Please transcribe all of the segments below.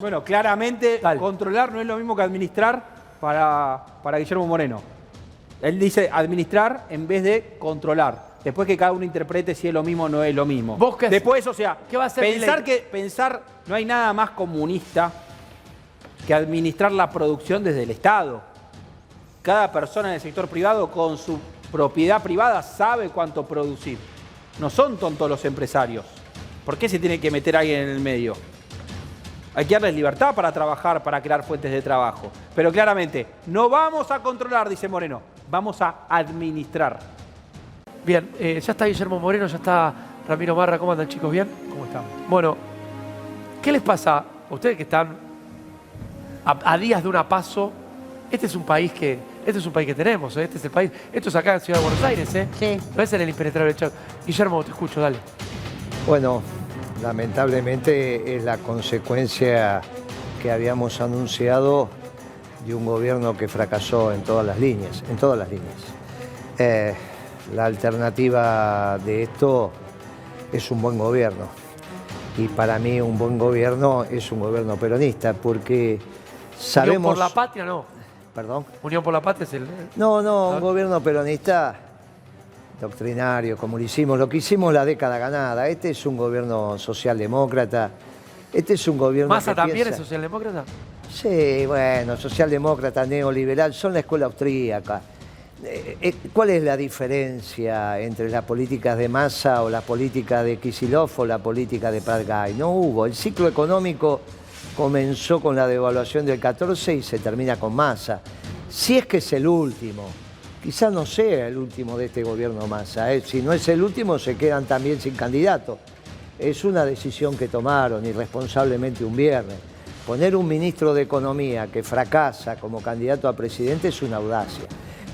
Bueno, claramente controlar no es lo mismo que administrar para, para Guillermo Moreno. Él dice administrar en vez de controlar. Después que cada uno interprete si es lo mismo o no es lo mismo. ¿Vos qué- Después, o sea, qué va a hacer pensar Milei? que pensar no hay nada más comunista que administrar la producción desde el Estado. Cada persona en el sector privado con su propiedad privada sabe cuánto producir. No son tontos los empresarios. ¿Por qué se tiene que meter alguien en el medio? Hay que darles libertad para trabajar, para crear fuentes de trabajo. Pero claramente, no vamos a controlar, dice Moreno, vamos a administrar. Bien, eh, ya está Guillermo Moreno, ya está Ramiro Marra. ¿Cómo andan, chicos? ¿Bien? ¿Cómo estamos? Bueno, ¿qué les pasa a ustedes que están a, a días de una paso? Este es un país que, este es un país que tenemos, ¿eh? este es el país, esto es acá en Ciudad de Buenos Aires, ¿eh? Sí. No es en el impenetrable Chaco. Guillermo, te escucho, dale. Bueno, lamentablemente es la consecuencia que habíamos anunciado de un gobierno que fracasó en todas las líneas, en todas las líneas. Eh, la alternativa de esto es un buen gobierno. Y para mí un buen gobierno es un gobierno peronista, porque sabemos... Unión por la patria, no. Perdón. Unión por la patria es el. No, no, Ah. un gobierno peronista doctrinario, como lo hicimos, lo que hicimos la década ganada. Este es un gobierno socialdemócrata. Este es un gobierno. ¿Massa también piensa- es socialdemócrata? Sí, bueno, socialdemócrata, neoliberal, son la escuela austríaca. Eh, eh, ¿Cuál es la diferencia entre las políticas de Massa o la política de Kisilov o la política de Pradgay? No hubo. El ciclo económico comenzó con la devaluación del 14 y se termina con Massa. Si es que es el último, quizás no sea el último de este gobierno Massa. ¿eh? Si no es el último, se quedan también sin candidato. Es una decisión que tomaron irresponsablemente un viernes. Poner un ministro de Economía que fracasa como candidato a presidente es una audacia.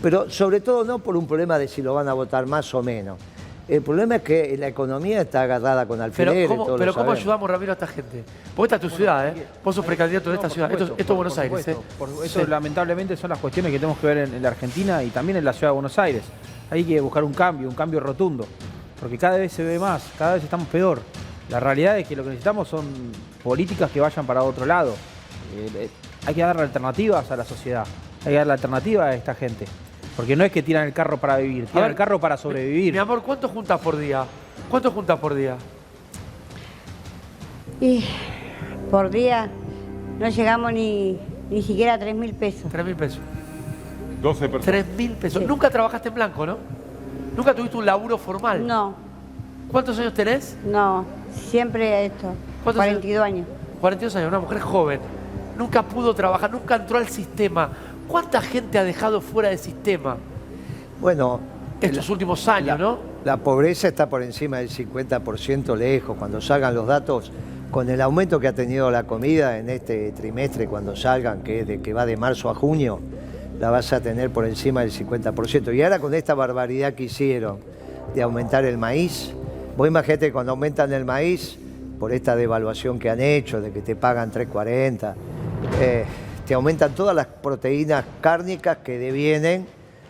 Pero sobre todo no por un problema de si lo van a votar más o menos. El problema es que la economía está agarrada con Pero, alfileres. ¿cómo, todos pero lo ¿cómo ayudamos, Ramiro, a esta gente? Porque esta es tu ciudad, ¿eh? Vos sos precandidato de No, esta ciudad. Esto, supuesto, esto es por- Buenos por Aires, ¿eh? eso Sí. lamentablemente son las cuestiones que tenemos que ver en, en la Argentina y también en la ciudad de Buenos Aires. Hay que buscar un cambio, un cambio rotundo, porque cada vez se ve más, cada vez estamos peor. La realidad es que lo que necesitamos son políticas que vayan para otro lado. Eh, eh, hay que darle alternativas a la sociedad, hay que darle alternativas a esta gente. Porque no es que tiran el carro para vivir, tiran ver, el carro para Mi sobrevivir. amor, ¿cuánto juntas por día? ¿Cuánto juntas por día? Y por día no llegamos ni, ni siquiera a 3 mil pesos. Tres mil pesos. 12 personas. Tres mil pesos. Sí. Nunca trabajaste en blanco, ¿no? Nunca tuviste un laburo formal. No, ¿Cuántos años tenés? no, siempre esto. ¿Cuántos 42 años. 42 años, una mujer joven. Nunca pudo trabajar, nunca entró al sistema. ¿Cuánta gente ha dejado fuera del sistema Bueno, estos últimos años, la, no? la pobreza está por encima del 50% lejos. Cuando salgan los datos, con el aumento que ha tenido la comida en este trimestre, cuando salgan, que, es de, que va de marzo a junio, la vas a tener por encima del 50%. Y ahora con esta barbaridad que hicieron de aumentar el maíz, vos imagínate cuando aumentan el maíz, por esta devaluación que han hecho, de que te pagan 3.40, eh, te aumentan todas las proteínas cárnicas que devienen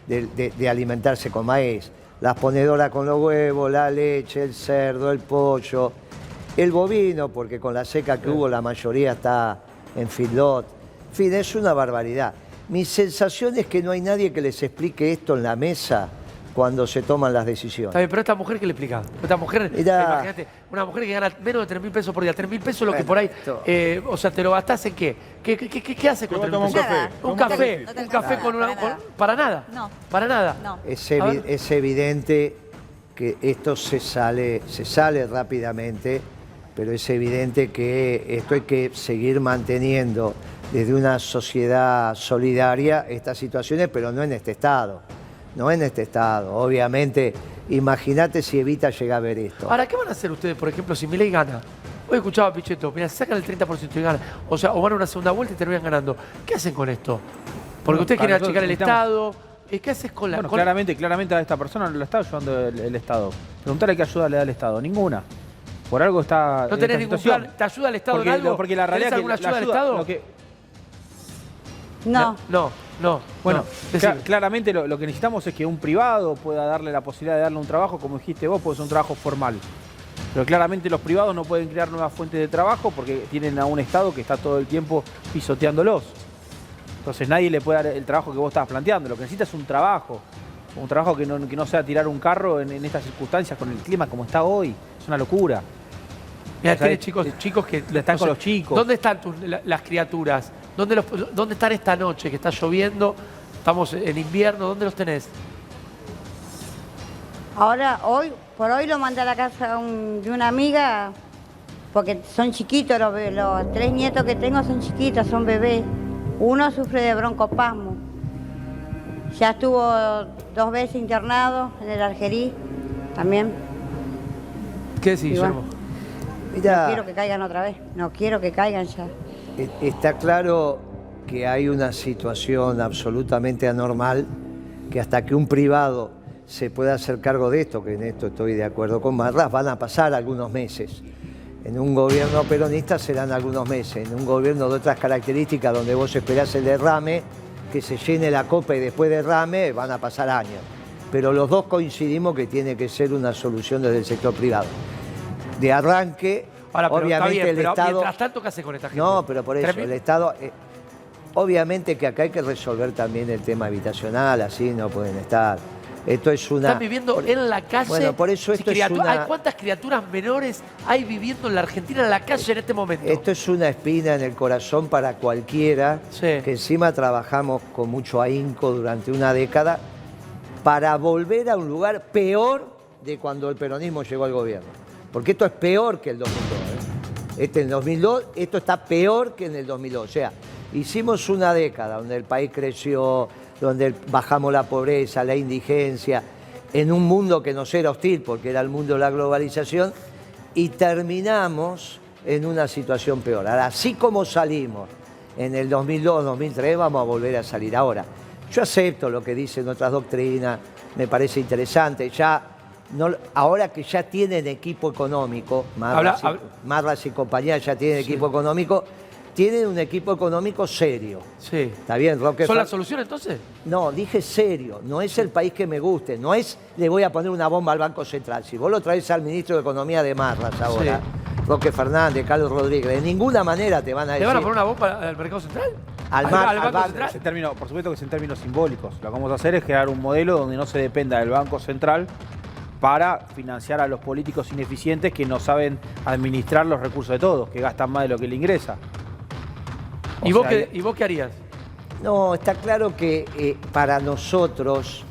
de, de- de alimentarse con maíz. Las ponedoras con los huevos, la leche, el cerdo, el pollo, el bovino, porque con la seca que hubo la mayoría está en feedlot. En fin, es una barbaridad. Mi sensación es que no hay nadie que les explique esto en la mesa cuando se toman las Está decisiones. bien, pero esta mujer, ¿qué le explica? Esta mujer, Mirá. imagínate, una mujer que gana menos de 3 mil pesos por día. 3 mil pesos es lo que Bueno, por ahí, eh, o sea, ¿te lo gastás en qué? ¿Qué, qué, qué, qué hace con Te 3 va a mil un café. Un café, un café con una... para con- nada. para nada. No. Para nada. No. Es, evi- es evidente que esto se sale, se sale rápidamente, pero es evidente que esto hay que seguir manteniendo desde una sociedad solidaria estas situaciones, pero no en este estado. No en este estado. Obviamente, imagínate si Evita llega a ver esto. Ahora, ¿qué van a hacer ustedes, por ejemplo, si Milei gana? Hoy escuchaba a Pichetto, mira, sacan el 30% y ganan. O sea, o van a una segunda vuelta y terminan ganando. ¿Qué hacen con esto? Porque ustedes quieren achicar el Estado. ¿Y ¿Qué haces con la...? Bueno, con- claramente, claramente a esta persona no la está ayudando el, el Estado. Preguntarle qué ayuda le da el Estado. Ninguna. Por algo está. ¿No en tenés ningún plan? ¿Te ayuda el Estado porque, en algo? Porque la ¿Tenés realidad es que alguna ayuda del Estado? lo que- No, No, no. Bueno, no. cla- Decime. claramente lo, lo que necesitamos es que un privado pueda darle la posibilidad de darle un trabajo, como dijiste vos, puede ser un trabajo formal. Pero claramente los privados no pueden crear nuevas fuentes de trabajo porque tienen a un Estado que está todo el tiempo pisoteándolos. Entonces nadie le puede dar el trabajo que vos estabas planteando. Lo que necesita es un trabajo. Un trabajo que no, que no sea tirar un carro en, en estas circunstancias con el clima como está hoy. Es una locura. Mira, O sea, tiene es- chicos, es- chicos que están con los chicos. ¿Dónde están tus- la- las criaturas? ¿Dónde, los- ¿Dónde están esta noche que está lloviendo? Estamos en invierno, ¿dónde los tenés? Ahora, hoy, por hoy lo mandé a la casa un- de una amiga, porque son chiquitos, los, los tres nietos que tengo son chiquitos, son bebés. Uno sufre de broncopasmo. Ya estuvo dos veces internado en el Argerí, también. ¿Qué decís. Guillermo? No quiero que caigan otra vez, no quiero que caigan ya. E- está claro que hay una situación absolutamente anormal que hasta que un privado se pueda hacer cargo de esto, que en esto estoy de acuerdo con Marras, van a pasar algunos meses. En un gobierno peronista serán algunos meses, en un gobierno de otras características donde vos esperás el derrame, que se llene la copa y después derrame, van a pasar años. Pero los dos coincidimos que tiene que ser una solución desde el sector privado. De arranque, Ahora, pero está obviamente bien, el pero Estado... mientras tanto, ¿qué hace con esta gente? No, pero por eso, el Estado... eh, obviamente que acá hay que resolver también el tema habitacional, así no pueden estar. Esto es una... Están viviendo por- en la calle. Bueno, por eso esto es una- ¿Cuántas criaturas menores hay viviendo en la Argentina en la calle en este momento? Esto es una espina en el corazón para cualquiera Sí. que encima trabajamos con mucho ahínco durante una década para volver a un lugar peor de cuando el peronismo llegó al gobierno. Porque esto es peor que el 2002. ¿eh? Este en el 2002, esto está peor que en el 2002. O sea, hicimos una década donde el país creció, donde bajamos la pobreza, la indigencia, en un mundo que nos era hostil porque era el mundo de la globalización, y terminamos en una situación peor. Ahora, así como salimos en el 2002-2003, vamos a volver a salir ahora. Yo acepto lo que dicen otras doctrinas, me parece interesante. Ya, no, ahora que ya tienen equipo económico, Marras, Habla- y, Marras y compañía ya tienen equipo económico, tienen un equipo económico serio. Sí. Está bien, Roque. ¿Son la solución entonces? No, dije serio, no es el país que me guste, no es le voy a poner una bomba al Banco Central. Si vos lo traes al ministro de Economía de Marras ahora, Roque Fernández, Carlos Rodríguez, de ninguna manera te van a ¿Le decir... van a poner una bomba al mercado central? Al mar- al Banco banco. Central? En términos- por supuesto que es en términos simbólicos. Lo que vamos a hacer es crear un modelo donde no se dependa del Banco Central para financiar a los políticos ineficientes que no saben administrar los recursos de todos, que gastan más de lo que le ingresa. O ¿Y vos, qué, ¿Y vos qué harías? No, está claro que eh, para nosotros,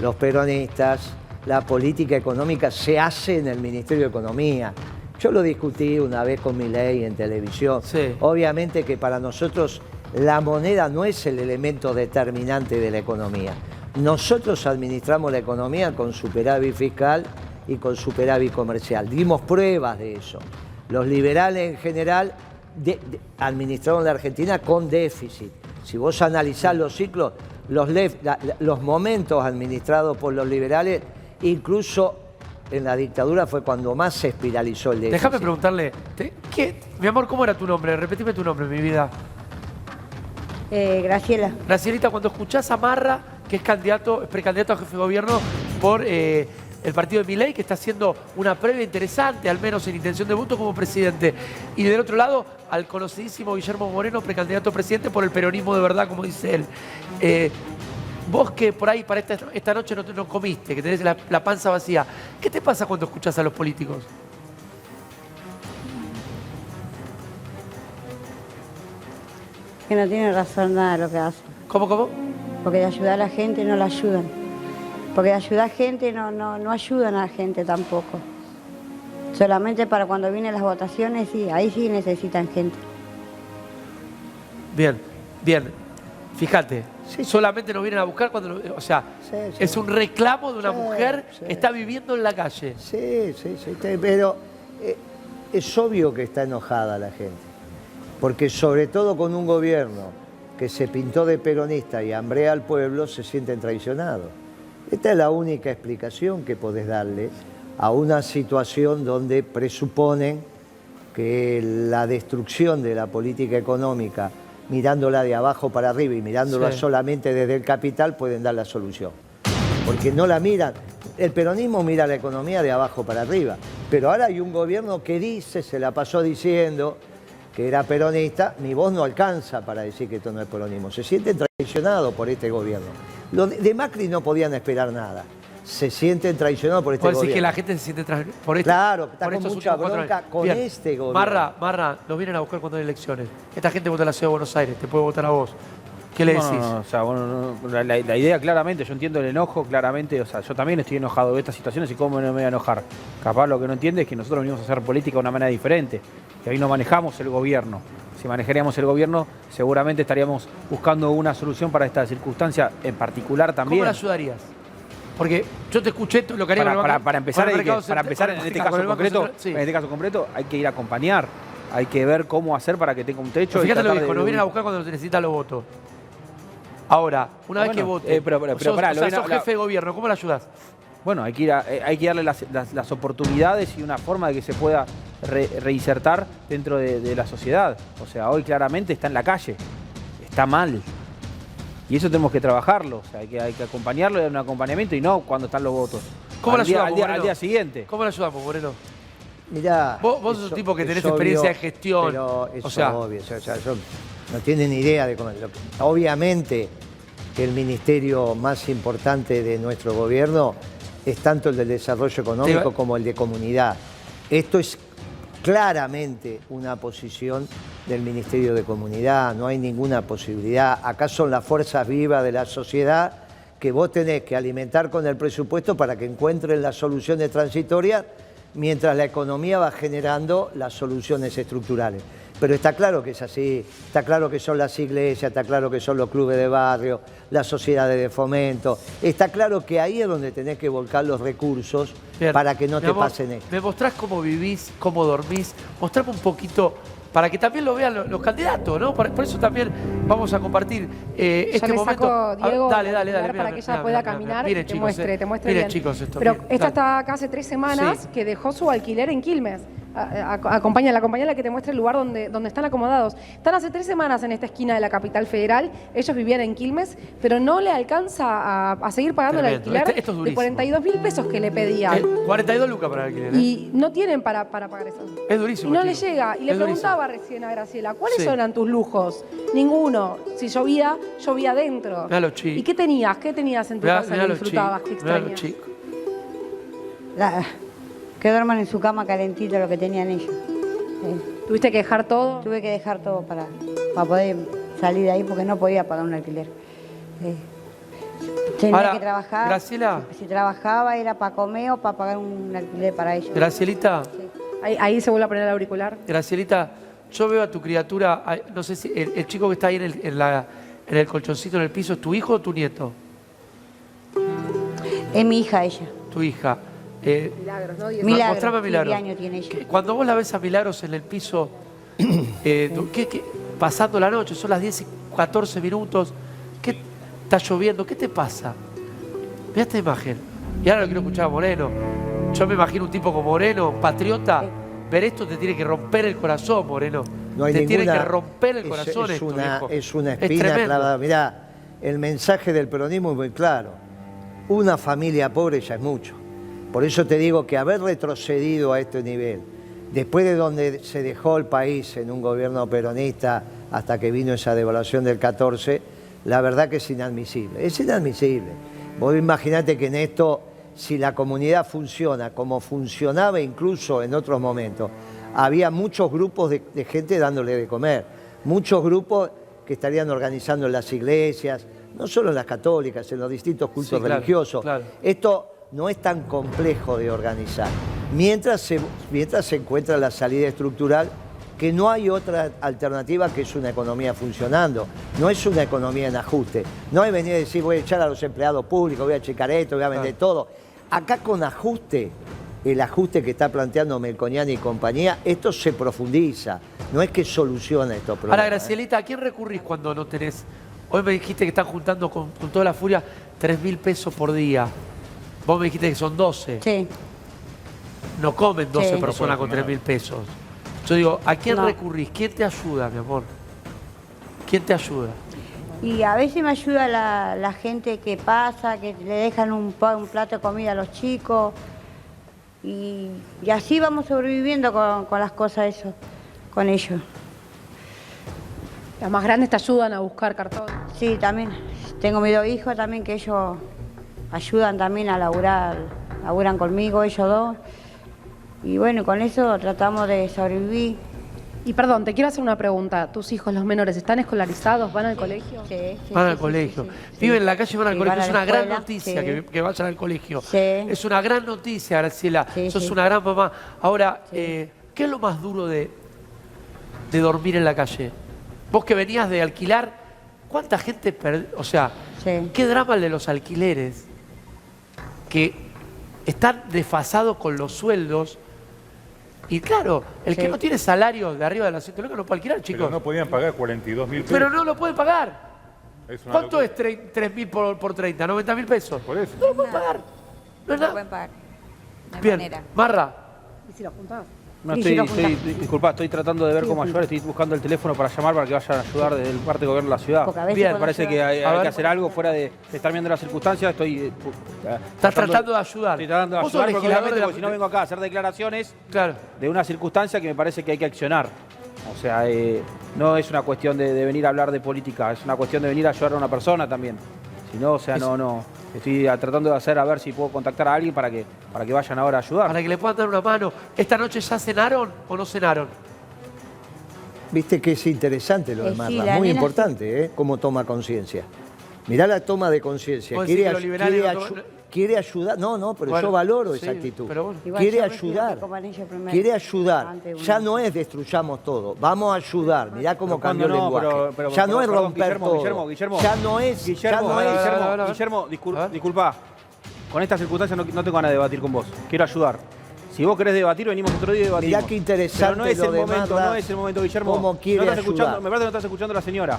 los peronistas, la política económica se hace en el Ministerio de Economía. Yo lo discutí una vez con mi ley en televisión. Sí. Obviamente que para nosotros la moneda no es el elemento determinante de la economía. Nosotros administramos la economía con superávit fiscal y con superávit comercial. Dimos pruebas de eso. Los liberales en general de- de- administraron la Argentina con déficit. Si vos analizás los ciclos, los, lef- la- la- los momentos administrados por los liberales, incluso en la dictadura fue cuando más se espiralizó el déficit. Déjame preguntarle, te- ¿qué? mi amor, ¿cómo era tu nombre? Repetime tu nombre, mi vida. Eh, Graciela, Gracielita, cuando escuchás a Marra, que es candidato, es precandidato a jefe de gobierno por eh, el partido de Milei, que está haciendo una previa interesante, al menos en intención de voto como presidente. Y del otro lado, al conocidísimo Guillermo Moreno, precandidato a presidente por el peronismo de verdad, como dice él. Eh, vos que por ahí para esta, esta noche no, te- no comiste, que tenés la, la panza vacía, ¿qué te pasa cuando escuchás a los políticos? que no tiene razón nada de lo que hacen. ¿Cómo, cómo? Porque de ayudar a la gente no la ayudan. Porque de ayudar a gente no, no, no ayudan a la gente tampoco. Solamente para cuando vienen las votaciones, sí, ahí sí necesitan gente. Bien, bien. Fíjate, Sí. solamente nos vienen a buscar cuando... O sea, Sí, sí. es un reclamo de una mujer que está viviendo en la calle. Sí, sí, sí, pero eh, es obvio que está enojada la gente. Porque sobre todo con un gobierno que se pintó de peronista y hambrea al pueblo, se sienten traicionados. Esta es la única explicación que podés darle a una situación donde presuponen que la destrucción de la política económica, mirándola de abajo para arriba y mirándola Sí. solamente desde el capital, pueden dar la solución porque no la miran. El peronismo mira la economía de abajo para arriba. Pero ahora hay un gobierno que dice, se la pasó diciendo que era peronista, mi voz no alcanza para decir que esto no es peronismo. Se sienten traicionados por este gobierno. Los de- Macri no podían esperar nada. Se sienten traicionados por este ¿Puedes decir gobierno. que la gente se siente tras- por esto? Claro, está por con mucha bronca con Bien. este gobierno. Marra, Marra, nos vienen a buscar cuando hay elecciones. Esta gente vota en la ciudad de Buenos Aires, te puede votar a vos. ¿Qué le decís? no, no, o sea, bueno, no, la, idea claramente, yo entiendo el enojo claramente, o sea, yo también estoy enojado de estas situaciones y cómo no me voy a enojar. Capaz lo que no entiende es que nosotros venimos a hacer política de una manera diferente, que ahí no manejamos el gobierno. Si manejaríamos el gobierno, seguramente estaríamos buscando una solución para esta circunstancia en particular también. ¿Cómo la ayudarías? Porque yo te escuché lo que haría para, para- empezar, que- para central- empezar en este caso concreto, Central, sí. en este caso concreto, hay que ir a acompañar, hay que ver cómo hacer para que tenga un techo. Pero y fíjate lo dijo, de- nos vienen a buscar cuando se necesitan los votos. Ahora, una Ah, vez que vote, eh, pero- pero- pero sos, pará, o lo sea, viene a- sos la- jefe de gobierno, ¿cómo le ayudás? Bueno, hay que, ir a- eh, hay que darle las, las- las oportunidades y una forma de que se pueda re- reinsertar dentro de, de la sociedad. O sea, hoy claramente está en la calle, está mal. Y eso tenemos que trabajarlo, o sea, hay que, hay que acompañarlo, dar un acompañamiento y no cuando están los votos. ¿Cómo al día, ayudamos, al día- Moreno? al día siguiente. ¿Cómo le ayudamos, Moreno? Mirá, Vos- vos sos un tipo que tenés experiencia de gestión, Pero es o sea- obvio, o sea, o sea, yo- no tienen ni idea de cómo. obviamente que el ministerio más importante de nuestro gobierno es tanto el del desarrollo económico como el de comunidad. Esto es claramente una posición del Ministerio de Comunidad, no hay ninguna posibilidad. Acá son las fuerzas vivas de la sociedad que vos tenés que alimentar con el presupuesto para que encuentren las soluciones transitorias mientras la economía va generando las soluciones estructurales. Pero está claro que es así, está claro que son las iglesias, está claro que son los clubes de barrio, las sociedades de fomento, está claro que ahí es donde tenés que volcar los recursos Bien. para que no te amor, pasen esto. ¿Me mostrás cómo vivís, cómo dormís? Mostrame un poquito para que también lo vean lo- los, candidatos, ¿no? Por, por eso también vamos a compartir eh, Ya este le momento. saco, dale, dale, dale. mira, para que mira, ella pueda mira, caminar Miren, y te chicos, muestre, eh. te muestre Miren, bien. chicos, esto. Pero miren, esta está acá hace tres semanas Sí. que dejó su alquiler en Quilmes. A- a- Acompáñala, acompáñala que te muestre el lugar donde, donde están acomodados. Están hace tres semanas en esta esquina de la capital federal. Ellos vivían en Quilmes, pero no le alcanza a, a seguir pagando el alquiler Este- esto es de durísimo. 42 mil pesos que le pedían. Eh, 42 lucas para el alquiler. ¿eh? Y no tienen para, para pagar eso. Es durísimo. Y no le chicos. llega. Y le Es durísimo. preguntaba recién a Graciela, ¿cuáles Sí. eran tus lujos? Ninguno. Si llovía, llovía adentro. ¿Y qué tenías? ¿Qué tenías en tu Mirá, casa mirá que disfrutabas. Mirá los extrañas? La- que duerman en su cama calentita lo que tenían ellos. Sí. ¿Tuviste que dejar todo? Tuve que dejar todo para, para poder salir de ahí porque no podía pagar un alquiler. Sí. Tenía Ahora, que trabajar. Graciela. Si, si trabajaba era para comer o para pagar un alquiler para ellos. Gracielita, Ahí, ahí se vuelve a poner el auricular. Gracielita, yo veo a tu criatura, no sé si el, el chico que está ahí en el, en la- en el colchoncito en el piso, ¿es tu hijo o tu nieto? Es mi hija ella. Tu hija. Eh, Milagros, ¿no? Milagros, mostrame a 15 Milagros. años tiene ella. Cuando vos la ves a Milagros en el piso, eh, ¿qué- qué- pasando la noche, son las 10 y 14 minutos, ¿qué está lloviendo? ¿Qué te pasa? Mira esta imagen. Y ahora lo quiero escuchar a Moreno. Yo me imagino un tipo como Moreno, patriota. Ver esto te tiene que romper el corazón, Moreno. No hay te tiene ninguna- que romper el es- corazón es, esto, una, viejo. es una Es espina tremendo. clavada. Mirá, el mensaje del peronismo es muy claro. Una familia pobre ya es mucho. Por eso te digo que haber retrocedido a este nivel, después de donde se dejó el país en un gobierno peronista hasta que vino esa devaluación del 14, la verdad que es inadmisible. Es inadmisible. Vos imaginate que en esto, si la comunidad funciona como funcionaba incluso en otros momentos, había muchos grupos de, de gente dándole de comer, muchos grupos que estarían organizando en las iglesias, no solo en las católicas, en los distintos cultos Sí, claro, religiosos. claro. Esto no es tan complejo de organizar. Mientras se, mientras se encuentra la salida estructural, que no hay otra alternativa que es una economía funcionando, no es una economía en ajuste. No hay venir a decir voy a echar a los empleados públicos, voy a checar esto, voy a vender todo. Acá con ajuste, el ajuste que está planteando Melconiani y compañía, esto se profundiza, no es que soluciona estos problemas. Ahora, ¿eh? Gracielita, ¿a quién recurrís cuando no tenés? Hoy me dijiste que están juntando con, con toda la furia 3 mil pesos por día. Vos me dijiste que son 12. Sí. No comen 12 Sí. personas con 3 mil pesos. Yo digo, ¿a quién No. recurrís? ¿Quién te ayuda, mi amor? ¿Quién te ayuda? Y a veces me ayuda la, la gente que pasa, que le dejan un, pa- un plato de comida a los chicos. Y, y así vamos sobreviviendo con, con las cosas eso, con ellos. Las más grandes te ayudan a buscar cartón. Sí, también. Tengo mis dos hijos también que ellos ayudan también a laburar, laburan conmigo ellos dos. Y bueno, con eso tratamos de sobrevivir. Y perdón, te quiero hacer una pregunta. ¿Tus hijos, los menores, están escolarizados? ¿Van al colegio? Sí, sí, Van sí, al sí, colegio. sí, sí. Viven en la calle y van al Sí, colegio. van Es una gran noticia sí. que, que vayan al colegio. Sí. Es una gran noticia, Graciela. Sí, Sos sí. una gran mamá. Ahora, eh, ¿qué es lo más duro de, de dormir en la calle? Vos que venías de alquilar, ¿cuánta gente per- O sea, Sí. qué drama el de los alquileres que están desfasados con los sueldos. Y claro, el que Sí. no tiene salario de arriba de las 100 lucas no puede alquilar, chicos. Pero no podían pagar 42 mil pesos. Pero no lo pueden pagar. Es una ¿Cuánto locura. es 3 mil por, por 30? ¿90 mil pesos? Por eso. No lo pueden pagar. No nada. pueden pagar. No hay Bien, manera. Marra, ¿Y si lo juntás? No, estoy, estoy- disculpa, estoy tratando de ver cómo ayudar, estoy buscando el teléfono para llamar para que vayan a ayudar desde el parte de gobierno de la ciudad. Bien, parece que hay, que hacer algo fuera de, de estar viendo las circunstancias. Estoy eh, eh, estás tratando de ayudar. Estoy tratando de ayudar porque, obviamente, la- porque si no vengo acá a hacer declaraciones Claro. de una circunstancia que me parece que hay que accionar. O sea, eh, no es una cuestión de, de venir a hablar de política, es una cuestión de venir a ayudar a una persona también. Si no, o sea, no, no. Estoy ah, tratando de hacer a ver si puedo contactar a alguien para que, para que vayan ahora a ayudar. Para que le puedan dar una mano. ¿Esta noche ya cenaron o no cenaron? Viste que es interesante lo de Eh, sí, Marla, la muy importante, ¿eh? Cómo toma conciencia. Mirá la toma de conciencia. Quiere, quiere ayudar. No, no, pero Bueno, yo valoro sí, esa actitud. pero Quiere ayudar. Quiere ayudar. Ya no es destruyamos todo. Vamos a ayudar. Mirá cómo Pero cambió el no, lenguaje. pero- pero- ya no perdón, es romper Guillermo, todo. Guillermo, Guillermo. Ya no es. ya Guillermo, no es. Guillermo. Guillermo, discul- A ver. disculpa. Con estas circunstancias no, no tengo ganas de debatir con vos. Quiero ayudar. Si vos querés debatir, venimos otro día y debatimos. Mirá qué interesante Pero no es lo el momento, Marla, no es el momento, Guillermo. cómo quiere no estás ayudar. escuchando, me parece que no estás escuchando a la señora.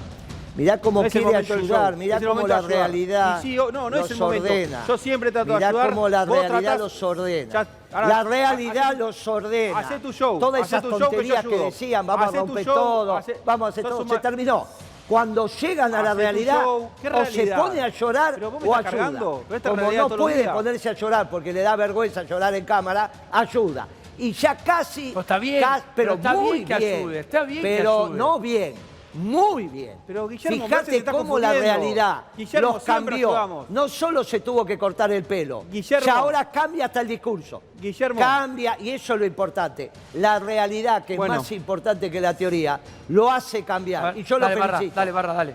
Mirá cómo No quiere ayudar, mirá cómo la de ayudar. realidad sí, no, no es los el ordena. Yo siempre trato de mirá ayudar, cómo la realidad tratás- los ordena. Ya, ahora, la realidad los ordena. hacé tu show, Todas hacé esas tu que tonterías que, decían, vamos Hacé a romper show, todo, hacé- vamos a hacer todo, se terminó. Cuando llegan a la Hacé realidad, show, ¿qué o se pone a llorar Pero vos me o estás ayuda. cargando, Como no puede ponerse a llorar porque le da vergüenza llorar en cámara, ayuda. Y ya casi... Pero está bien, pero pero, está muy bien que ayude, está bien que Pero ayude. no bien. Muy bien. Pero, Guillermo, Fíjate cómo la realidad Guillermo, los cambió. No solo se tuvo que cortar el pelo, Guillermo. ya ahora cambia hasta el discurso. Guillermo. Cambia, y eso es lo importante. La realidad, que Bueno. es más importante que la teoría, lo hace cambiar. A ver, y yo lo Barra, felicito. dale, Barra, dale.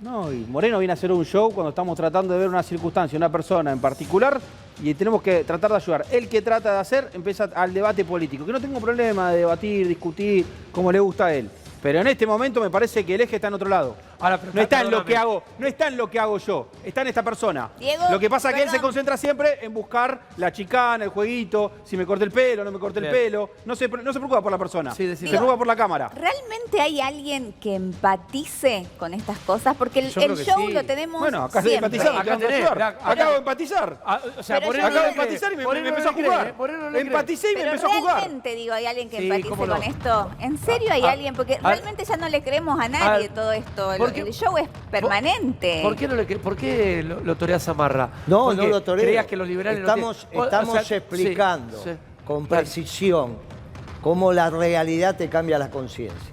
No, y Moreno viene a hacer un show cuando estamos tratando de ver una circunstancia, una persona en particular, y tenemos que tratar de ayudar. El que trata de hacer empieza al debate político, que no tengo problema de debatir, discutir, como le gusta a él. Pero en este momento me parece que el eje está en otro lado. Ahora, pero no está en lo que hago, no está en lo que hago yo, está en esta persona. Diego, lo que pasa es que él se concentra siempre en buscar la chicana, el jueguito, si me corté el pelo, no me corté el Bien. pelo. No se, no se preocupa por la persona. Sí, decime. se preocupa por la cámara. ¿Realmente hay alguien que empatice con estas cosas? Porque el, Yo el creo que show sí. lo tenemos Bueno, acá de siempre. empatizar, Acá acá tenés, mirá, acá- Acabo de empatizar. Ah, o sea, Pero Moreno yo Acabo de empatizar y me, me no empezó a le cree, jugar. Moreno no le cree. Empaticé y me Pero empezó a jugar. realmente, digo, hay alguien que Sí, empatice cómo no. con esto. ¿En serio hay Ah, alguien? Porque ah, realmente ya no le creemos a nadie ah, todo esto. ¿Por qué- el show es permanente. ¿Por qué, no le, cre- ¿por qué lo, lo toreás a Marra? No, Porque no lo toreo. Creías que los liberales no estamos, tienen- o- o estamos sea, explicando sí, sí. con precisión cómo la realidad te cambia la conciencia.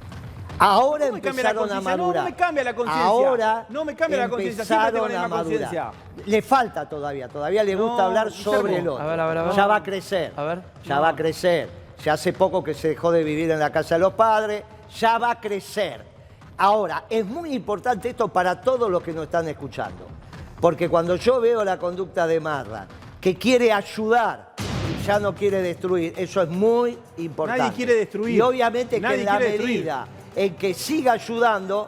Ahora ¿Cómo me cambia la empezaron a madurar. no me cambia la conciencia. Ahora No me cambia la conciencia, empezaron la a madurar. conciencia. Le falta todavía, todavía le gusta No, hablar sobre el otro. A ver, a ver, a ver. Ya va a crecer. A ver. Ya va a crecer. Ya hace poco que se dejó de vivir en la casa de los padres, ya va a crecer. Ahora, es muy importante esto para todos los que nos están escuchando. Porque cuando yo veo la conducta de Marra, que quiere ayudar y ya no quiere destruir, eso es muy importante. Nadie quiere destruir. Y obviamente Nadie que en la destruir. medida en que siga ayudando,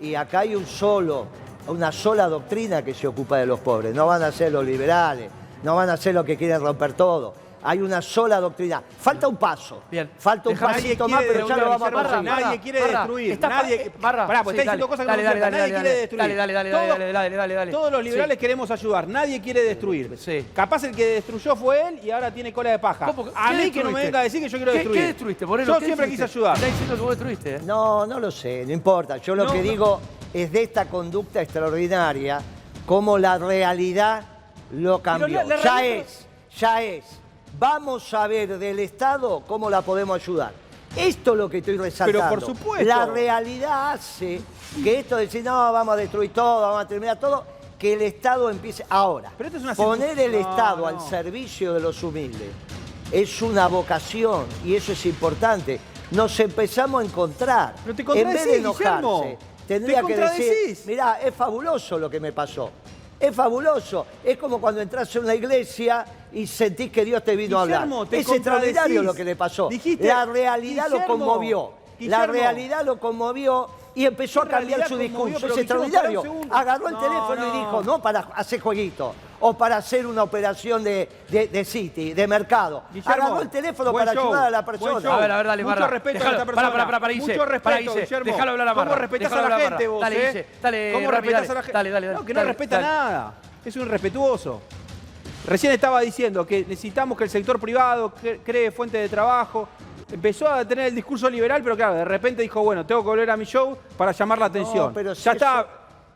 y acá hay un solo, una sola doctrina que se ocupa de los pobres. No van a ser los liberales, no van a ser los que quieren romper todo. Hay una sola doctrina. Falta un paso. Bien. Falta un pasito más, pero ya lo vamos a conseguir. nadie quiere destruir, nadie- eh, Barra, Pará, pues está diciendo cosas que no Nadie dale, quiere dale, destruir. Dale, dale, dale, Todos- dale, dale, dale, dale. Todos los liberales queremos ayudar, nadie quiere destruir. Sí. Capaz el que destruyó fue él y ahora tiene cola de paja. A ¿Qué mí que no me venga a decir que yo quiero ¿Qué- destruir. ¿Qué destruiste? Yo ¿Qué siempre quise ayudar. Está diciendo que vos destruiste. No, no lo sé, no importa. Yo lo que digo es de esta conducta extraordinaria, cómo la realidad lo cambió. la- la ya realidad- es, ya es Vamos a ver del Estado cómo la podemos ayudar. Esto es lo que estoy resaltando. por supuesto. La realidad hace que esto de decir, no, vamos a destruir todo, vamos a terminar todo, que el Estado empiece ahora. Pero esto es una Poner el no, Estado no. al servicio de los humildes es una vocación y eso es importante. Nos empezamos a encontrar. Pero te en vez de enojarse, Guillermo. tendría Te que decir, mirá, es fabuloso lo que me pasó. Es fabuloso. Es como cuando entras en una iglesia y sentís que Dios te vino Guillermo, a hablar. Es extraordinario lo que le pasó. Dijiste, la realidad lo Guillermo, conmovió. La realidad lo conmovió y empezó a ¿Qué cambiar su discurso. Es extraordinario. Agarró el No, teléfono y dijo, no para hacer jueguitos o para hacer una operación de, de, de City, de mercado. Guillermo, Agarró el teléfono para show, ayudar a la persona. A ver, a ver, dale, Mucho Marra. respeto Dejalo, a esta persona. para, para, para. Mucho respeto, para. Guillermo. Déjalo hablar a ¿Cómo Marra. respetás Déjalo a la gente vos, Dale, eh? Dale, ¿Cómo Rami, respetás dale. a la gente? Dale, dale, No, que no dale, respeta dale. nada. Es un irrespetuoso. Recién estaba diciendo que necesitamos que el sector privado cre- cree fuente de trabajo. Empezó a tener el discurso liberal, pero claro, de repente dijo, bueno, tengo que volver a mi show para llamar la atención. pero si ya está. eso-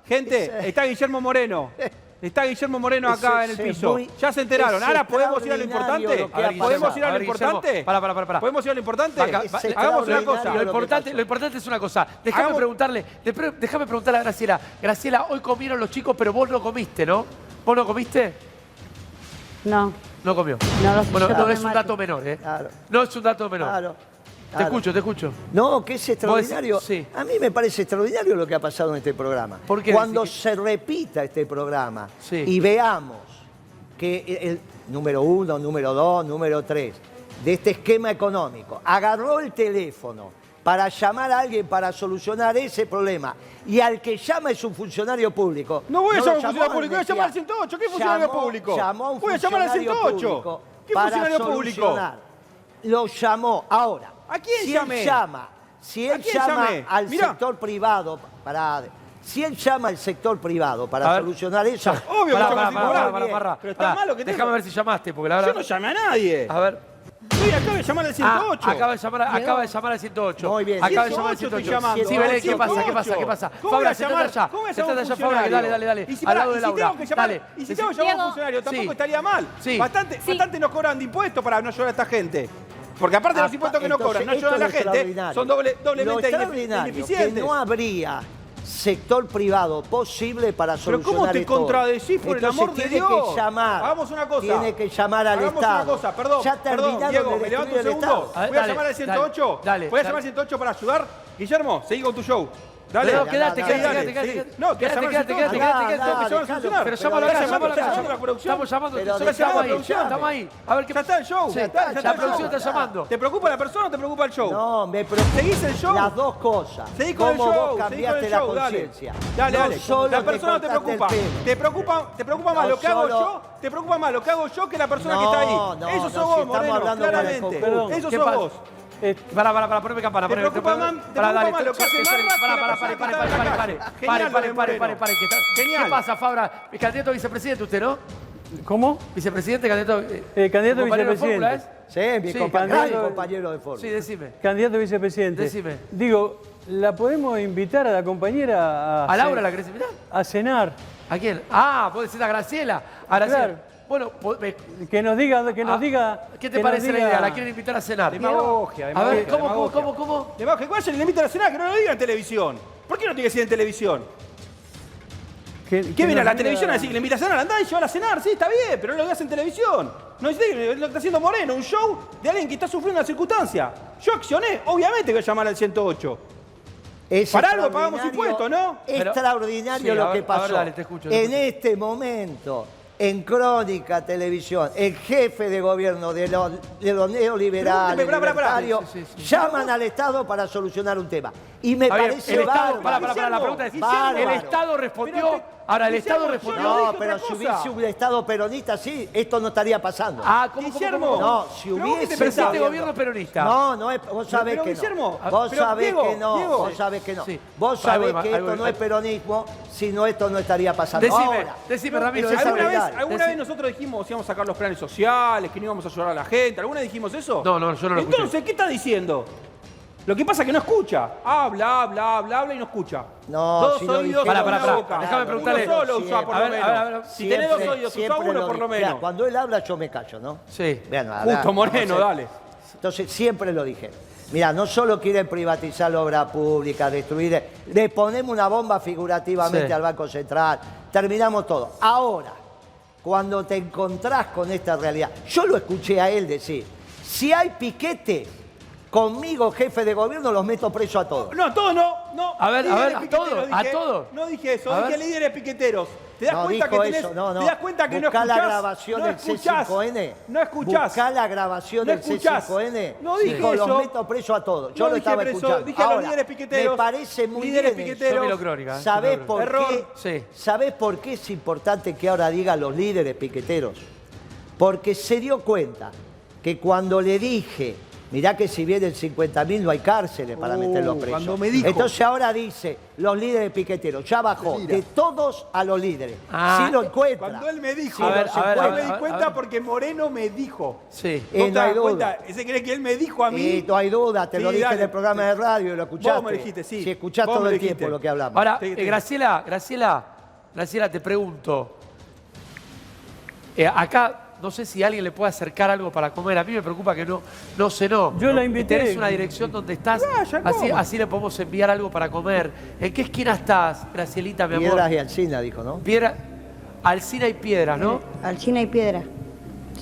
Gente, ese- está Guillermo Moreno. Está Guillermo Moreno acá en el piso. muy- Ya se enteraron. Ahora podemos ir a lo importante. ¿Podemos ir a lo importante? para, para, para, para. ¿Podemos ir a lo importante? Hagamos una cosa. Lo importante, lo importante es una cosa. Déjame Hagamos- preguntarle, déjame preguntarle a Graciela. Graciela, hoy comieron los chicos, pero vos no comiste, ¿no? ¿Vos no comiste? No, No comió. No, lo- bueno, no es un dato menor, ¿eh? Claro. No es un dato menor. Claro, Te claro. escucho, te escucho. No, que es extraordinario. Vos sí. A mí me parece extraordinario lo que ha pasado en este programa. ¿Por qué Cuando se repita este programa Sí. y veamos que el, el número uno, número dos, número tres de este esquema económico agarró el teléfono para llamar a alguien para solucionar ese problema y al que llama es un funcionario público. No voy a llamar a un funcionario público, voy a llamar al 108. ¿Qué funcionario llamó- público? Llamó a un Voy a llamar al funcionario 108. público ¿Qué funcionario público? Lo llamó. Ahora, ¿A quién si llamé? él llama, si ¿A él llama llamé? al Mirá. sector privado para si él llama al sector privado A para ver. solucionar eso, Obvio Pará. Pero está malo que. Déjame ver si llamaste, porque la verdad. Yo no llamé a nadie. A ver. Estoy acá de llamar al 108. Ah, acaba de llamar, a- acaba de llamar al 108. Muy bien. Acaba de 108 llamar al estoy 108. llamando. Sí, Belén, ¿qué 108. pasa? ¿Qué pasa? ¿Qué pasa? ¿Cómo voy a Fabra, sentate allá. ¿Cómo voy a llamar Sentate allá, Fabra, dale, dale, dale. Y si, Al pará, lado y de si Laura. tengo que llamar, Dale. y si tengo que llamar a un funcionario, tampoco Sí. estaría mal. Sí. Bastante, Sí. bastante nos cobran de impuestos para no ayudar a esta gente. Porque aparte de los Apa- impuestos que no cobran, no ayudan a la gente, son doble, Lo doblemente inefi- extraordinario, que ineficientes. no habría sector privado posible para Pero solucionar ¿cómo te contradecís, por el Entonces amor de tiene Dios? que llamar. Hagamos una cosa. Tiene que llamar al Hagamos Estado. una cosa, perdón. Ya perdón, terminaron Diego, de me levanto un el segundo. Voy a dale, llamar al 108. dale, Voy a llamar al 108 para ayudar. Guillermo, seguí con tu show. Dale. No, quédate, quédate, quédate. No, quédate, quédate, quédate, 108. quédate. Pero llámalo déjame llámalo la producción. Estamos llamando, estamos ahí. escuchar. Estamos ahí. A ver qué Ya está el show. La el producción show. está llamando. ¿Te preocupa la persona o te preocupa el show? No, me preocupa. ¿Seguís el show? Las dos cosas. Seguí con el Cómo show, vos cambiaste el la show, dale. conciencia. Dale, dale. La persona no te preocupa. Te preocupa, te preocupa más lo que hago yo, te preocupa más lo que hago yo que la persona que está ahí. no, Eso no, sos vos, estamos Moreno, claramente. Eso ¿Qué sos pasa? Vos. Para, para, para, poneme campana. Te poneme- preocupa poneme- más- te para, preocupa dale, más lo que hace Marra que para, la para, pare, pare, pare. Genial Pare, lo pare, de pare, Moreno. pare, pare, que está- Genial. ¿Qué pasa, Fabra? ¿Es candidato a vicepresidente usted, no? ¿Cómo? ¿Vicepresidente, candidato? eh, Eh, candidato a compañero de vicepresidente. fórmula, Sí, mi Sí, candidato- compañero de ¿eh? fórmula. Sí, decime. Candidato a vicepresidente. Decime. Digo, ¿la podemos invitar a la compañera a, ¿A Laura la querés invitar? a cenar? ¿A quién? Ah, vos decís a Graciela. A Graciela. Claro. Bueno, me- Que nos diga, que nos ah, diga. ¿Qué te parece la diga- idea? ¿La quieren invitar a cenar? Demagogia, A demagogia, ver, ¿cómo, cómo, demagogia. cómo, cómo? De baja, que vayan y le invitan a cenar, que no lo digan en televisión. ¿Por qué no tiene que ser en televisión? que- ¿Qué que viene a la diga- televisión a decir que le invita a cenar? Andá y llevar a cenar, sí, está bien, pero no lo digas en televisión. No es lo que está haciendo Moreno, un show de alguien que está sufriendo una circunstancia. Yo accioné, obviamente voy a llamar al 108. Es Para algo pagamos impuestos, ¿no? Pero- Extraordinario Sí, a lo ver, que pasó. a ver, dale, te escucho, te en escucho. este momento, en Crónica Televisión, el jefe de gobierno de los, de los neoliberales, Pero, pará, pará, pará. libertarios, Sí, sí, sí. llaman al Estado para solucionar un tema. Y me A ver, parece el Estado, bárbaro. para, para, para, la pregunta es, Guillermo. ¿el Estado respondió? Ahora, ¿el Estado respondió? no pero si hubiese un Estado peronista, sí, esto no estaría pasando. Ah, ¿cómo, Guillermo. cómo, cómo? No, si hubiese Pero este gobierno es peronista. No, no es, vos sabés pero, que Guillermo, no. Vos pero, sabés Diego, que no, Diego. vos sabés que no. Sí. Vos sabés que esto voy, no es peronismo, si no esto no estaría pasando. Decime, Ahora, decime, Ramiro, ¿Alguna vez, alguna nosotros dijimos que íbamos a sacar los planes sociales, que no íbamos a ayudar a la gente? ¿Alguna vez dijimos eso? No, no, yo no lo escuché. Entonces, ¿qué está diciendo? Lo que pasa es que no escucha. Habla, habla, habla, habla y no escucha. No, dos si lo oídos una pará, pará. boca. Déjame preguntarle- Uno solo usa por lo menos. a ver, a ver. Si tenés dos oídos, usa siempre uno lo por lo. Mirá, menos. Cuando él habla yo me callo, ¿no? Sí. Habla- Justo Moreno, dale. Entonces siempre lo dije. Mira, no solo quieren privatizar la obra pública, destruir, le ponemos una bomba figurativamente Sí. al Banco Central, terminamos todo. Ahora, cuando te encontrás con esta realidad, yo lo escuché a él decir, si hay piquete, conmigo jefe de gobierno los meto preso a todos. No, a todos no, no. A ver, a Líderes ver, a todos, a todos. No dije eso, A dije ver. líderes piqueteros. ¿Te das No cuenta dijo que tenés, eso, no, no. ¿Te das cuenta que Buscá no escuchás? la grabación no del escuchás, C5N. No escuchás. Buscá la grabación No del escuchás. C5N. No dije Dijo, eso. los meto preso a todos. Yo No lo dije estaba preso, escuchando. dije a los líderes piqueteros. Me parece muy Líderes bien eso. piqueteros. Crónica, ¿eh? ¿Sabés por Error. qué? Sí. ¿Sabés por qué es importante que ahora diga los líderes piqueteros? Porque se dio cuenta que cuando le dije, mirá que si vienen 50.000 no hay cárceles para Uh, meterlos presos. cuando me dijo. Entonces ahora dice, los líderes piqueteros, ya bajó de todos a los líderes. Ah. si lo encuentra. Cuando él me dijo, A ver, los a ver, a me di a cuenta ver. porque Moreno me dijo. Sí. Eh, ¿No no te hay das duda. cuenta? Ese cree que él me dijo a mí. Y no hay duda, te Sí, lo dije dale. en el programa de radio y lo escuchaste. Vos me dijiste, sí. Si escuchás Vos todo me el dijiste. tiempo lo que hablamos. Ahora, Sí, eh, sí. Graciela, Graciela, Graciela, te pregunto. Eh, acá no sé si alguien le puede acercar algo para comer. A mí me preocupa que no, no cenó. Yo la invité. Tenés una dirección donde estás. Vaya, así, así le podemos enviar algo para comer. ¿En qué esquina estás, Gracielita, mi amor? Piedras y Alcina, dijo, ¿no? Piedra. Alcina y piedras, ¿no? Alcina y piedra.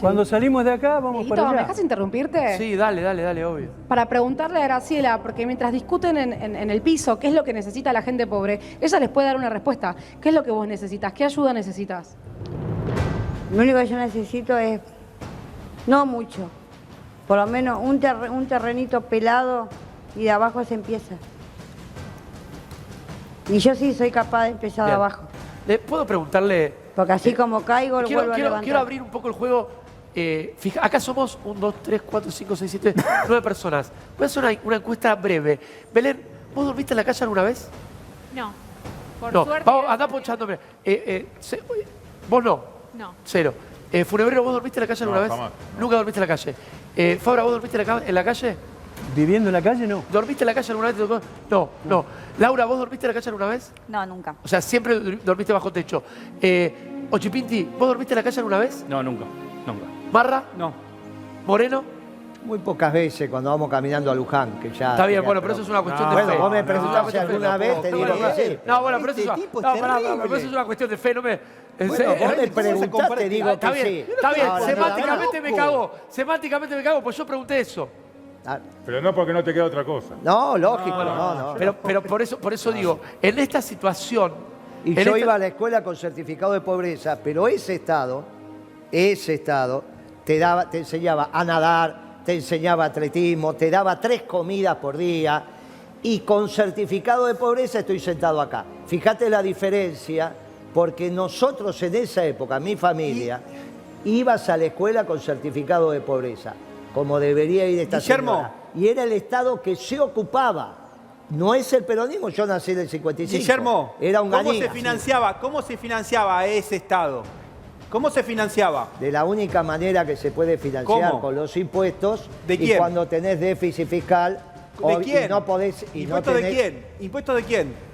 Cuando salimos de acá, vamos Dieguito, para ¿me dejas interrumpirte? Sí, dale, dale, dale, obvio. Para preguntarle a Graciela, porque mientras discuten en, en- en el piso qué es lo que necesita la gente pobre, ella les puede dar una respuesta. ¿Qué es lo que vos necesitas? ¿Qué ayuda necesitas? Lo único que yo necesito es, no mucho, por lo menos un, un terrenito pelado y de abajo se empieza. Y yo sí soy capaz de empezar de abajo, ¿Le puedo preguntarle? porque así como caigo lo Quiero, vuelvo a quiero- levantar. quiero abrir un poco el juego. Eh, fija, acá somos 1, 2, 3, 4, 5, 6, 7, 9 personas. Voy a hacer una, una encuesta breve. Belén, ¿vos dormiste en la calle alguna vez? No. Por no, suerte. vamos, andá a Dios. ponchándome. Eh, eh, se- oye, vos no, No. cero. Eh, Funebrero, ¿vos dormiste en la calle alguna No, vez? jamás, no. Nunca dormiste en la calle. Eh, Fabra, ¿vos dormiste en la, en la calle? Viviendo en la calle, no. ¿Dormiste en la calle alguna vez? ¿Te tocó? No, no. Laura, ¿vos dormiste en la calle alguna vez? No, nunca. O sea, siempre dormiste bajo techo. Eh, Ochipinti, ¿vos dormiste en la calle alguna vez? No, nunca, nunca. ¿Marra? No. ¿Moreno? Muy pocas veces cuando vamos caminando a Luján, que ya... Está bien, ya- bueno, pero eso es una cuestión de Bueno, fe. vos me No, preguntás no, si no, alguna no, vez no, te no, digo no. No, bueno, pero eso, Este no, pero eso es una cuestión de fe, no me... en Bueno, vos me ¿cómo se preguntás, compara? te digo Está que bien, sí. está bien, Ahora, semánticamente me cago, semánticamente me cago, pues yo pregunté eso. Ah, Pero no porque no te queda otra cosa. No, lógico, no, no. Pero, pero por eso, por eso digo, en esta situación... Y en yo esta- iba a la escuela con certificado de pobreza, pero ese Estado, ese Estado, te, daba, te enseñaba a nadar, te enseñaba atletismo, te daba tres comidas por día, y con certificado de pobreza estoy sentado acá. Fíjate la diferencia, porque nosotros en esa época, mi familia, ibas a la escuela con certificado de pobreza, como debería ir esta Guillermo. señora. Y era el Estado que se ocupaba. No es el peronismo, yo nací en el 55. Guillermo, era un ¿cómo se financiaba? ¿Cómo se financiaba ese Estado? ¿Cómo se financiaba? De la única manera que se puede financiar ¿Cómo? con los impuestos ¿De y quién? cuando tenés déficit fiscal ¿De quién? y no podés y no ¿Impuestos de quién? ¿Impuestos de quién?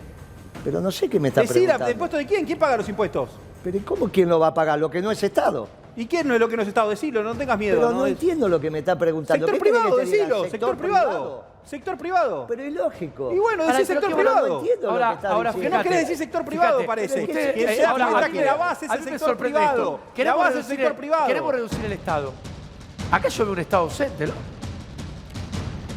Pero no sé qué me está Decida, preguntando. ¿de impuestos de quién? ¿Quién paga los impuestos? Pero ¿y ¿cómo quién lo va a pagar? Lo que no es Estado. ¿Y quién no es lo que no es Estado? Decilo, no tengas miedo. Pero no, Es- entiendo lo que me está preguntando. Sector ¿Qué querés privado, te diga? decilo. Sector, privado. Sector privado. Pero es lógico. Y bueno, Ahora, decís pero sector qué bueno, privado. no entiendo Ahora- lo que está ahora, Que diciendo. no Fíjate, querés decir sector privado, fíjate. parece. Que sea ahora, privado, aquí- que la base es a el mí me sector sorprende privado. La Queremos base es el reducir sector el- privado. Queremos reducir el Estado. Acá yo veo un Estado ausente, ¿no?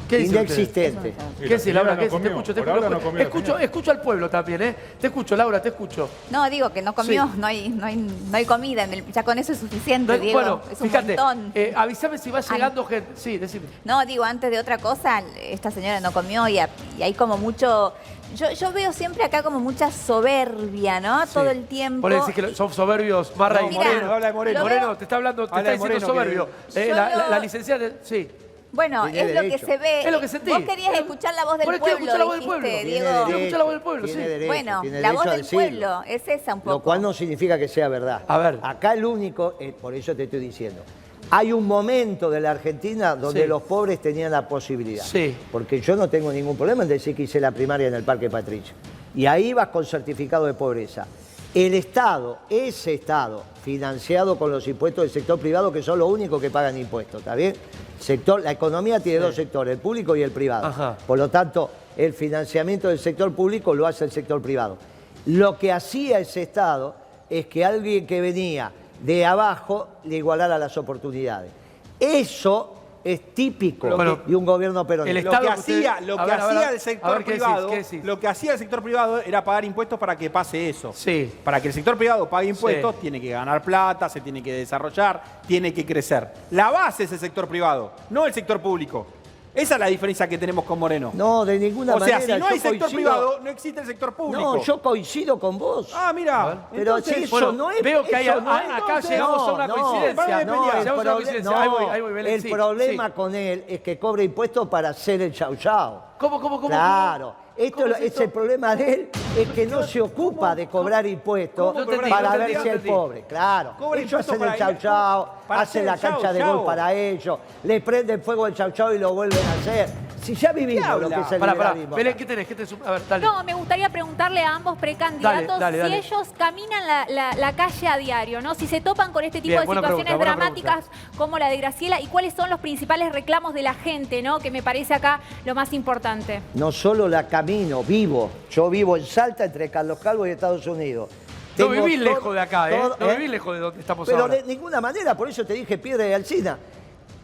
¿Qué dice? Inexistente. ¿Qué señora Laura? no ¿Qué decís? Te escucho, te escucho. no comió escucho, escucho al pueblo también, ¿eh? Te escucho, Laura, te escucho. No, digo que no comió, Sí. no, hay, no, hay, no hay comida. En el, ya con eso es suficiente, No, Diego. bueno, es un fíjate, montón. eh, avísame si va Ay. llegando gente. Sí, decime. No, digo, antes de otra cosa, esta señora no comió y, a- y hay como mucho... Yo, yo veo siempre acá como mucha soberbia, ¿no? Todo el tiempo. Por decir que son soberbios, Marra No, y Mira, Moreno, habla de Moreno. Moreno, te está hablando, te Habla está de diciendo Moreno, soberbio. Eh, la, la- licenciada, de- sí. Bueno, es lo que se ve. Es lo que sentí. Vos querías escuchar la voz del pueblo, escuchar la voz del pueblo. Quiero escuchar la voz del pueblo, sí. bueno, la voz del pueblo es esa un poco. Lo cual no significa que sea verdad. A ver. Acá el único, eh, por eso te estoy diciendo, hay un momento de la Argentina donde los pobres tenían la posibilidad. Sí. Porque yo no tengo ningún problema en decir que hice la primaria en el Parque Patricio. Y ahí vas con certificado de pobreza. El Estado, ese Estado, financiado con los impuestos del sector privado, que son los únicos que pagan impuestos, ¿está bien? Sector, la economía tiene dos sectores, el público y el privado. Por lo tanto, el financiamiento del sector público lo hace el sector privado. Lo que hacía ese Estado es que alguien que venía de abajo le igualara las oportunidades. Eso es típico de un gobierno peronista. Lo que hacía, lo que hacía el sector privado, lo que hacía el sector privado era pagar impuestos para que pase eso. Sí. Para que el sector privado pague impuestos, tiene que ganar plata, se tiene que desarrollar, tiene que crecer. La base es el sector privado, no el sector público. Esa es la diferencia que tenemos con Moreno. No, de ninguna manera. O sea, si no hay sector privado, no existe el sector público. No, yo coincido con vos. Ah, mira. Pero entonces, si eso bueno, no. Veo que hay, no acá llegamos a una coincidencia. el problema con él es que cobra impuestos para hacer el chau chau. ¿Cómo, cómo, cómo? Claro. Esto, es, el problema de él, es que no se ocupa de cobrar impuestos para yo entendí, verse yo el pobre. Claro. Ellos hacen el chau chau, hacen la cancha de gol para ellos, le prenden fuego el chau chau y lo vuelven a hacer. Si ya vivimos lo que es el tenés? A ver. No, me gustaría preguntarle a ambos precandidatos si ellos caminan la, calle a diario, ¿no? Si se topan con este tipo de situaciones dramáticas como la de Graciela y cuáles son los principales reclamos de la gente, ¿no? Que me parece acá lo más importante. No solo la camino, vivo. Yo vivo en Salta entre Carlos Calvo y Estados Unidos. No vivís lejos de acá, ¿eh? todo- No ¿eh? vivís lejos de donde estamos Pero de ninguna manera, por eso te dije Piedra de Alcina.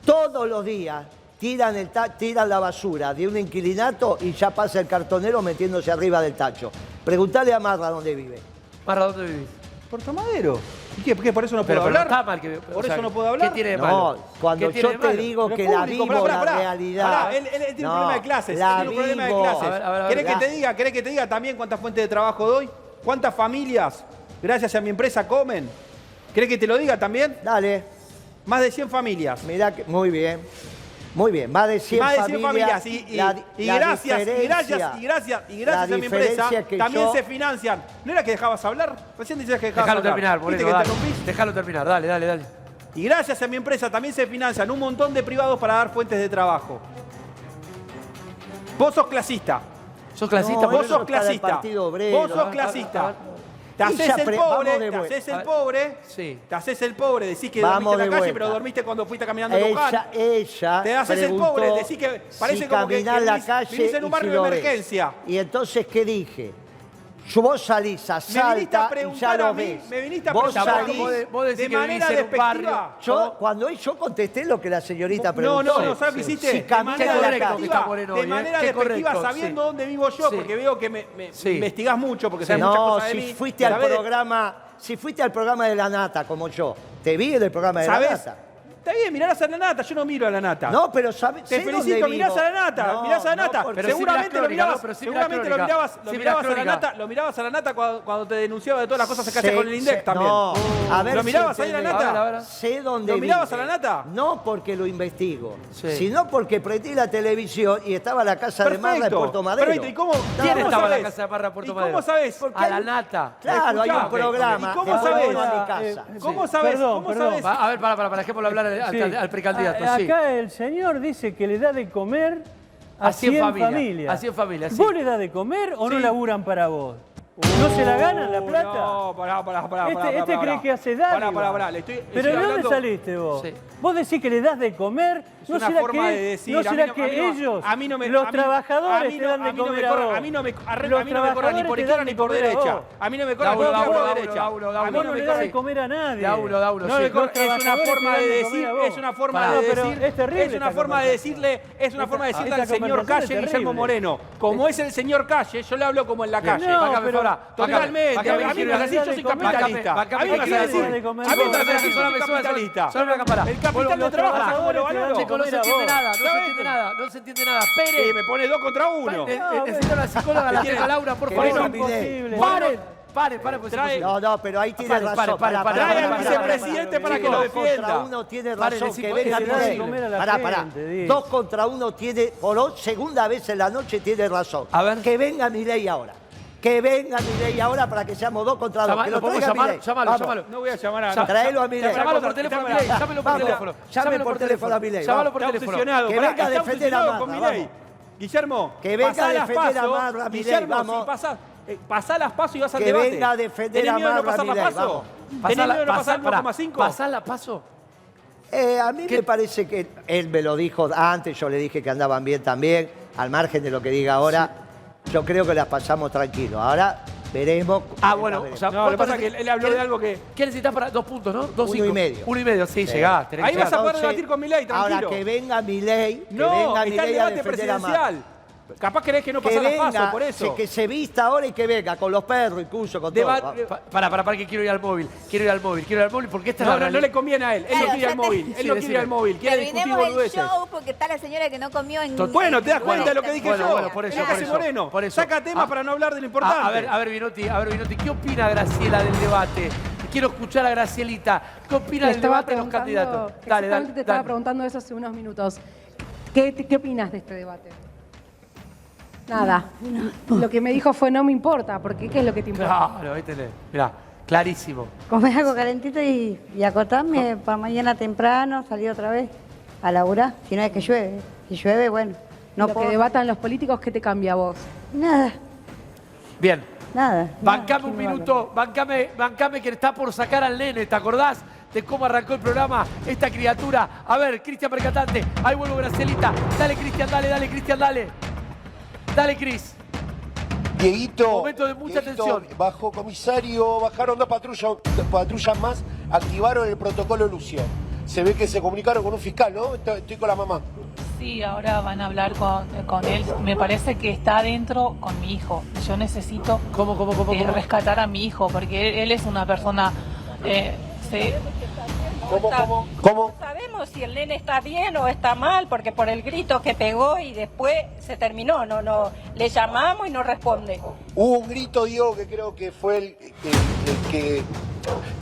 Todos los días tiran, el tiran la basura de un inquilinato y ya pasa el cartonero metiéndose arriba del tacho. Preguntale a Marra dónde vive. Marra, ¿dónde vivís? Puerto Madero. ¿Y qué? ¿Por eso no puedo hablar? ¿Por eso no puedo hablar? ¿Qué tiene de malo? No, cuando yo te digo que la vivo, pará, realidad... Él, tiene no, un problema de clases. La ¿Querés que te diga? ¿Querés que te diga también cuántas fuentes de trabajo doy? ¿Cuántas familias, gracias a mi empresa, comen? ¿Querés que te lo diga también? Dale. Más de 100 familias. Mirá que... Muy bien. Muy bien, más de 100, más de 100 familias. Y, gracias, y gracias, y gracias, y gracias a mi empresa también se financian. ¿No era que dejabas hablar? Recién decías que dejabas Dejalo hablar. terminar, Moreno, dale. Dejalo terminar, dale, dale, dale. Y gracias a mi empresa también se financian un montón de privados para dar fuentes de trabajo. Vos sos clasista. ¿Sos clasista? No, clasista. Vos sos clasista. Vos sos clasista. Te haces el pobre, te haces el pobre, sí. te haces el pobre, decís que dormiste en la calle, pero dormiste cuando fuiste caminando en Luján. Ella te haces el pobre, decís que parece como que, viniste en un barrio de emergencia. Y entonces, ¿qué dije? ¿Yo Vos salís a Salta me a y ya lo ves. Me viniste a vos salís de, vos de manera despectiva. Yo, cuando yo contesté lo que la señorita preguntó. No, no, no, ¿sabes qué hiciste? Sí, de manera despectiva, de ¿eh? manera despectiva sabiendo dónde vivo yo, porque veo que me, me investigás mucho, porque sabes muchas cosas de mí. No, si fuiste al programa si fuiste al programa de la nata como yo, te vi en el programa de la nata. Está bien, mirarás a la nata, yo no miro a la nata. No, pero sabes. Te felicito, mirás a la nata, no, mirás a la nata. Seguramente lo mirabas, seguramente lo mirabas, lo mirabas a la nata, lo mirabas a la nata cuando, cuando te denunciaba de todas las cosas que hacías con el Index sé, también. No. A ver, ¿Lo mirabas ahí a la nata? Sé dónde ¿Lo mirabas a la nata? No porque lo investigo, sino porque prendí la televisión y estaba la casa de Marra en Puerto Madero. Perfecto, ¿y cómo? ¿Quién estaba la casa de Marra en Puerto Madero? Cómo sabés? A la nata. Claro, hay un programa. ¿Y cómo sabés? Eh, ¿Cómo sabés? ¿Cómo sabés? A ver, para, para, para, dejémoslo hablar al, precandidato. Sí. Acá el señor dice que le da de comer a, a 100, familias. A 100 familias, ¿Vos le da de comer o no laburan para vos? ¿No se la ganan la uh, plata? No, pará, pará, pará. Este, este, pará, este pará, cree que hace daño. Pará, pará, pará. Le estoy, ¿Pero de dónde saliste vos? Sí. Vos decís que le das de comer. Es ¿No una será forma que, de decir. ¿No será que ellos, a mí no me, los a mí, trabajadores, te dan de comer A mí no me corran ni por izquierda ni por derecha. A mí no me corran ni por derecha. A mí no me corran de comer a nadie. Dauro, Dauro. Es una forma de decir, es una forma de decir, es terrible. Es una forma de decirle, es una forma de decirle al señor Calle Guillermo Moreno. Como es el señor Calle, yo le hablo como en la calle ahora. Totalmente. A mí me yo soy capitalista. A mí me vas a decir, a soy capitalista. El capital no trabaja, no se entiende nada, no se entiende nada, no se entiende nada. Me pone dos contra uno. Necesito una eh, eh, psicóloga, la Laura, por favor. Pare, pare, pues trae, no, no, pero ahí tiene razón. Para, para, para, que lo uno tiene razón que venga él. Pará, pará. Dos contra uno tiene, por segunda vez en la noche tiene razón. A ver. Que venga mi ley ahora. Que venga Milei ahora para que seamos dos contra dos. Llama- que ¿lo traiga llamar? Llámalo, llámalo. No voy a llamar a... Traelo a Milei. Llámalo por teléfono a Milei, llámelo por teléfono. llame Llámelo por teléfono a Milei, Llámalo por teléfono. Que venga a defender a Marra. Guillermo, Que venga pasá a defender a. Marra, Milei, Guillermo, vamos. si pasás, eh, pasá las paso y vas al Que debate. venga a defender ¿Tenés a de no Marra, pasar Milei, paso? vamos. ¿Tenés miedo de no pasar el pará, 1,5? ¿Pasás la paso? Eh, a mí me parece que él me lo dijo antes, yo le dije que andaban bien también, al margen de lo que diga ahora. Yo creo que las pasamos tranquilo. Ahora veremos. Ah, bueno, veremos. o sea, No, lo que pasa es que él- habló de algo que- ¿Qué necesitas para dos puntos, no? Dos Uno cinco. y medio. Uno y medio, sí, llegás. tenés Ahí que vas a poder debatir con Milei, tranquilo. Ahora que venga Milei, que No, venga está el Milei a debate defender a presidencial. Capaz querés que no pasara venga, paso, por eso. se- que se vista ahora y que venga con los perros, incluso con Deba- todo. Pa- Para, para, para, que quiero ir al móvil. Quiero ir al móvil, quiero ir al móvil porque esta No, es la no, le conviene a él. Él Claro, no quiere ir al móvil. Él no quiere ir al móvil. Quiere discutir Terminemos el boludeces. show porque está la señora que no comió en... Bueno, te das en- cuenta de lo que dije Bueno, yo. bueno, por eso, por eso, Moreno. por eso. Saca temas Ah, para no hablar de lo importante. A, a ver, a ver, Vinotti, a ver, Vinotti, ¿qué opina Graciela del debate? Quiero escuchar a Gracielita. ¿Qué opina del debate de los candidatos? Dale, dale. te estaba dale. preguntando eso hace unos minutos. ¿Qué, te- qué opinas de este debate? Nada. Lo que me dijo fue no me importa, porque ¿qué es lo que te importa? Claro, ahí tenés. Mirá, clarísimo. Comer algo calentito y, y acotarme para mañana temprano, salir otra vez a laburar, si no es que llueve. Si llueve, bueno, no lo puedo. que debatan los políticos, ¿qué te cambia a vos? Nada, Bien. nada. Bancame un ¿quién me va a minuto, bancame, bancame que está por sacar al nene, ¿te acordás? De cómo arrancó el programa esta criatura. A ver, Cristian Percatante, ahí vuelvo Gracielita. Dale, Cristian, dale, dale, Cristian, dale. Dale, Cris. Dieguito, Momento de mucha Dieguito, tensión. Bajo comisario, bajaron dos patrullas, patrullas más, activaron el protocolo Lucio. Se ve que se comunicaron con un fiscal, ¿no? Estoy, estoy con la mamá. Sí, ahora van a hablar con, con él. Me parece que está adentro con mi hijo. Yo necesito ¿Cómo, cómo, cómo, eh, cómo? rescatar a mi hijo porque él, él es una persona... eh, se- ¿Cómo, cómo? ¿Cómo? No sabemos si el nene está bien o está mal, porque por el grito que pegó y después se terminó, no, no, le llamamos y no responde. Hubo un grito, Diego, que creo que fue el, el- el que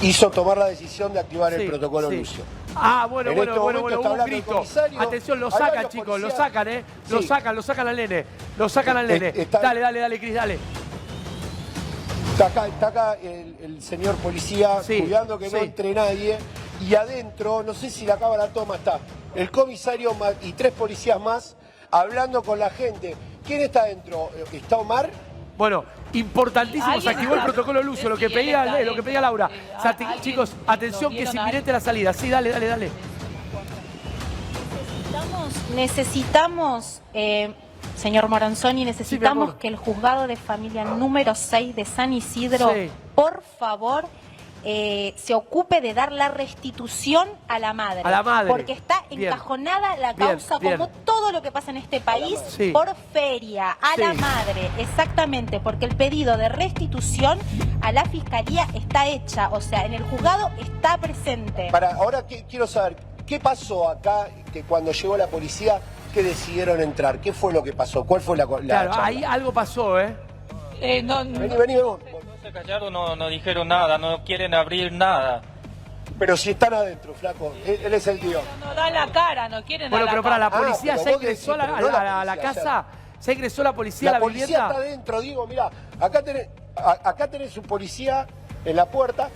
hizo tomar la decisión de activar Sí, el protocolo sí. Lucio. Ah, bueno, En bueno, este bueno, bueno, hubo un grito. Atención, lo sacan, chicos, lo sacan, ¿eh? Lo Sí. sacan, lo sacan al nene. Lo sacan al nene. Eh, está- Dale, dale, dale, Cris, dale. Está acá, está acá el, el señor policía Sí, cuidando que no entre nadie. Y adentro, no sé si la cámara toma, está el comisario y tres policías más hablando con la gente. ¿Quién está adentro? ¿Está Omar? Bueno, importantísimo, se activó el protocolo Lucio, lo que pedía, está lo que pedía Laura. Alguien chicos, atención que es inminente la salida. Sí, dale, dale, dale. Necesitamos, necesitamos eh, señor Moranzoni, necesitamos que el juzgado de familia número 6 de San Isidro, Sí. por favor, eh, se ocupe de dar la restitución a la madre. A la madre. Porque está Bien. encajonada la causa, bien. como todo lo que pasa en este país, Sí. por feria, a la madre, exactamente, porque el pedido de restitución a la fiscalía está hecha, o sea, en el juzgado está presente. Para, ahora que- quiero saber, ¿qué pasó acá que cuando llegó la policía que decidieron entrar? ¿Qué fue lo que pasó? ¿Cuál fue la, la Claro, charla? ahí algo pasó, ¿eh? eh, no, Vení, vení, vení. se callaron, no, no dijeron nada, no quieren abrir nada. Pero si están adentro, flaco. Él, él es el tío. No dan la cara, no quieren Bueno, pero para la Ah, policía pero ya ingresó a la, no la la- a la policía, casa. ¿Ya ingresó la policía a La la policía vivienda? está adentro, digo, mira, acá tenés, a- acá tenés un policía en la puerta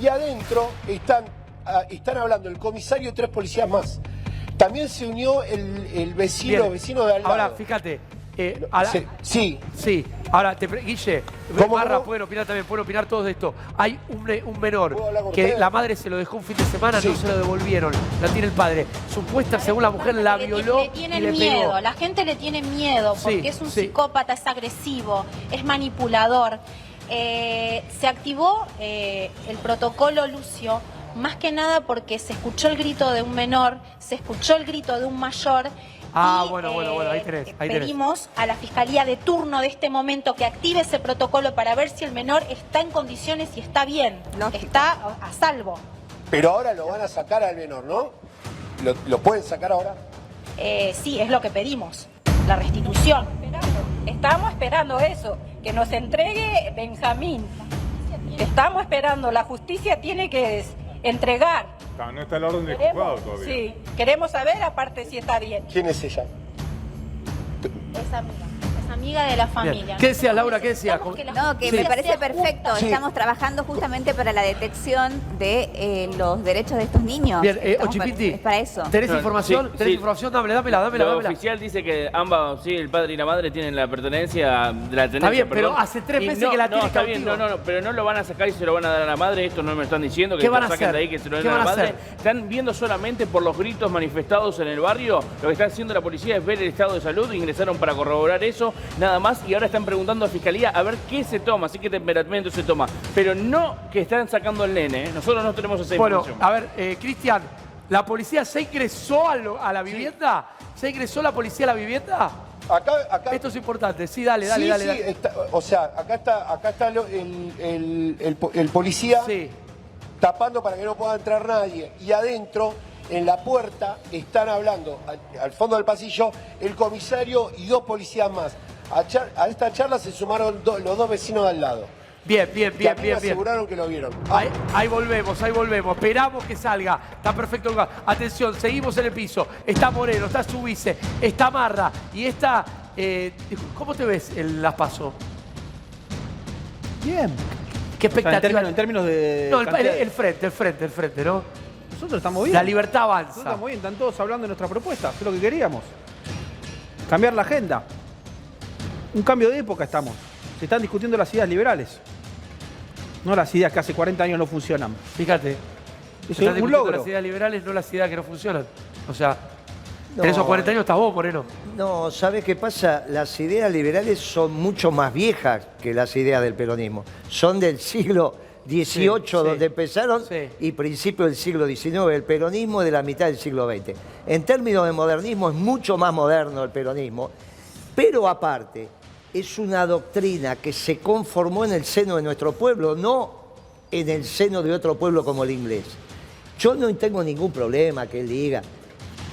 y adentro están, ah, están hablando el comisario y tres policías más. También se unió el, el vecino, Bien. vecino de al lado. Ahora, fíjate. eh, a la- Sí, sí. Sí, ahora, te pre- Guille, ¿Cómo, Barra, cómo? pueden opinar también, pueden opinar todos de esto. Hay un, menor ¿Puedo hablar con que la madre se lo dejó un fin de semana, Sí. no se lo devolvieron, la tiene el padre. Supuesta, según la mujer, la Le- violó Le y le miedo, pegó. la gente le tiene miedo porque Sí, es un sí. psicópata, es agresivo, es manipulador. Eh, se activó eh, el protocolo Lucio, más que nada porque se escuchó el grito de un menor, se escuchó el grito de un mayor. Ah, y, bueno, bueno, bueno, ahí tenés, ahí tenés. pedimos a la fiscalía de turno de este momento que active ese protocolo para ver si el menor está en condiciones y está bien, está a a salvo. Pero ahora lo van a sacar al menor, ¿no? ¿Lo, lo pueden sacar ahora? Eh, sí, es lo que pedimos, la restitución. Estamos esperando eso, que nos entregue Benjamín. Estamos esperando, la justicia tiene que entregar. No está el orden Queremos- juzgado todavía. Sí, queremos saber aparte si está bien. ¿Quién es ella? Esa amiga, amiga de la familia. ¿Qué decía Laura? ¿Qué decía? Necesitamos que la No, que me parece perfecto. Estamos trabajando justamente para la detección de eh, los derechos de estos niños. Bien, eh, Estamos para- Ochipiti, es para eso. ¿tenés información? sí, ¿Tenés sí. información? Dámela, dámela, dámela. Lo dámela. oficial dice que ambas, sí, el padre y la madre tienen la pertenencia de la tenencia. bien, pero perdón. hace tres Y meses no, que la no, tiene está bien, cautivo. no, no, no, pero no lo van a sacar y se lo van a dar a la madre, esto no me están diciendo, que ¿Qué lo van a saquen hacer? de ahí, que se lo den ¿Qué a la van a madre. hacer? Están viendo solamente por los gritos manifestados en el barrio, lo que está haciendo la policía es ver el estado de salud, ingresaron para corroborar eso, nada más, y ahora están preguntando a Fiscalía a ver qué se toma, así que temperamento se toma, pero no que están sacando el nene, ¿eh? nosotros no tenemos esa Bueno, información. a ver, eh, Cristian, ¿la policía se ingresó a, lo- a la vivienda? ¿Se ingresó la policía a la vivienda? Acá, acá. Esto es importante. Sí, dale, dale, sí, dale. sí, dale. está- o sea, acá está, acá está lo- el, el- el po- el policía tapando para que no pueda entrar nadie. Y adentro, en la puerta, están hablando, al, al fondo del pasillo, el comisario y dos policías más. A, char- a esta charla se sumaron do- los dos vecinos de al lado. Bien, bien, que a bien, mí bien, me bien. aseguraron que lo vieron. Ahí, ahí volvemos, ahí volvemos. Esperamos que salga. Está perfecto el lugar. Atención, seguimos en el piso. Está Moreno, está Subice, está Marra y está. eh, ¿Cómo te ves en las paso? Bien. ¿Qué O sea, expectativa? en, términos, en términos de. No, el, el- el frente, el frente, el frente, ¿no? Nosotros estamos bien. La libertad Nosotros avanza. estamos bien, están todos hablando de nuestra propuesta, es lo que queríamos. Cambiar la agenda. Un cambio de época estamos. Se están discutiendo las ideas liberales. No las ideas que hace 40 años no funcionan. Fíjate. Eso Se es están un discutiendo logro. las ideas liberales, no las ideas que no funcionan. O sea, No. en esos 40 años estás vos, Moreno. No, ¿sabes qué pasa? Las ideas liberales son mucho más viejas que las ideas del peronismo. Son del siglo XVIII, Sí, donde sí. empezaron, y principio del siglo XIX. El peronismo de la mitad del siglo XX. En términos de modernismo, es mucho más moderno el peronismo, pero aparte, es una doctrina que se conformó en el seno de nuestro pueblo, no en el seno de otro pueblo como el inglés. Yo no tengo ningún problema que él diga,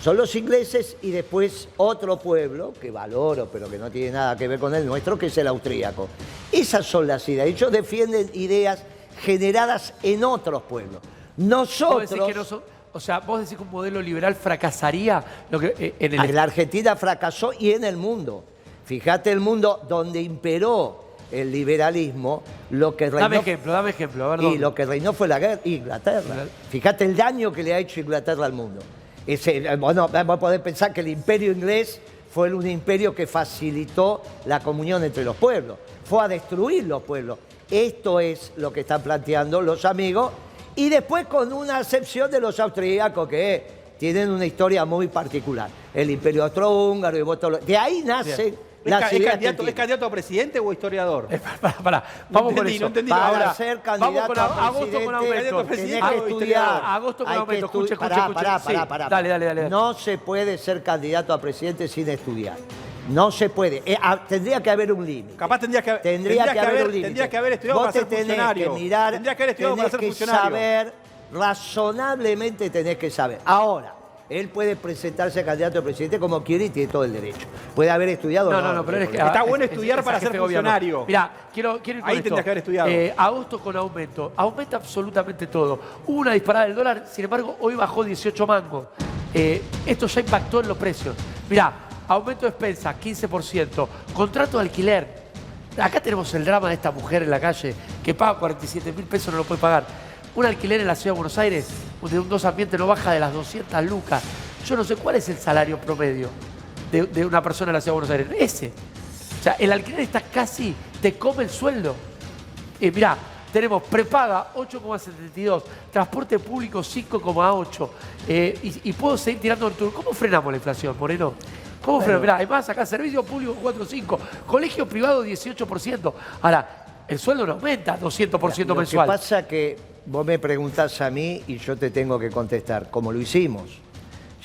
son los ingleses y después otro pueblo que valoro, pero que no tiene nada que ver con el nuestro, que es el austríaco. Esas son las ideas. Ellos defienden ideas generadas en otros pueblos. Vos Nosotros, decís que no son- o sea, vos decís que un modelo liberal fracasaría lo que, eh, en el en la Argentina fracasó y en el mundo. Fíjate el mundo donde imperó el liberalismo, lo que reinó... Dame ejemplo, dame ejemplo. A ver, Y lo que reinó fue la guerra, Inglaterra. Fíjate el daño que le ha hecho Inglaterra al mundo. Ese, eh, bueno, vamos a poder pensar que el imperio inglés fue un imperio que facilitó la comunión entre los pueblos, fue a destruir los pueblos. Esto es lo que están planteando los amigos y después con una excepción de los austríacos que tienen una historia muy particular. El imperio austrohúngaro y vos todo lo- De ahí nacen ¿Es, las es ideas candidato, ¿Es candidato a presidente o a historiador? Pará, vamos con entendí, eso. no entendí. Para Ahora, ser vamos candidato con a a- agosto con presidente, aumento. tenés que estudiar. agosto con aumento. Escuche, escuche, pará, escuche. pará, Sí, pará, pará. dale, dale, dale. No se puede ser candidato a presidente sin estudiar. No se puede. Eh, ah, tendría que haber un límite. Capaz tendría que, Tendría, que, haber, un límite. tendría que haber estudiado Vos para ser funcionario. que mirar, tendría que haber estudiado para ser que funcionario. saber, razonablemente tenés que saber. Ahora, él puede presentarse a candidato a presidente como quiere y tiene todo el derecho. Puede haber estudiado. No, no, no, pero es que. Está bueno es- estudiar es- para ser funcionario. Mirá, quiero, quiero ir con Ahí esto. tendrías que haber estudiado. Eh, agosto con aumento. Aumenta absolutamente todo. Hubo una disparada del dólar, sin embargo, hoy bajó 18 mangos. Eh, esto ya impactó en los precios. Mirá, aumento de expensa, 15%. Contrato de alquiler. Acá tenemos el drama de esta mujer en la calle que paga 47 mil pesos, no lo puede pagar. Un alquiler en la ciudad de Buenos Aires, de un dos ambientes, no baja de las 200 lucas. Yo no sé cuál es el salario promedio de, de una persona en la ciudad de Buenos Aires. Ese. O sea, el alquiler está casi, te come el sueldo. Eh, mirá, tenemos prepaga 8,72, transporte público 5,8. eh, y, y puedo seguir tirando el turno. ¿Cómo frenamos la inflación, Moreno? ¿Cómo frenamos? Mirá, además acá servicio público 4,5, colegio privado 18%. Ahora, el sueldo no aumenta 200% Lo mensual. que pasa que vos me preguntás a mí y yo te tengo que contestar, como lo hicimos.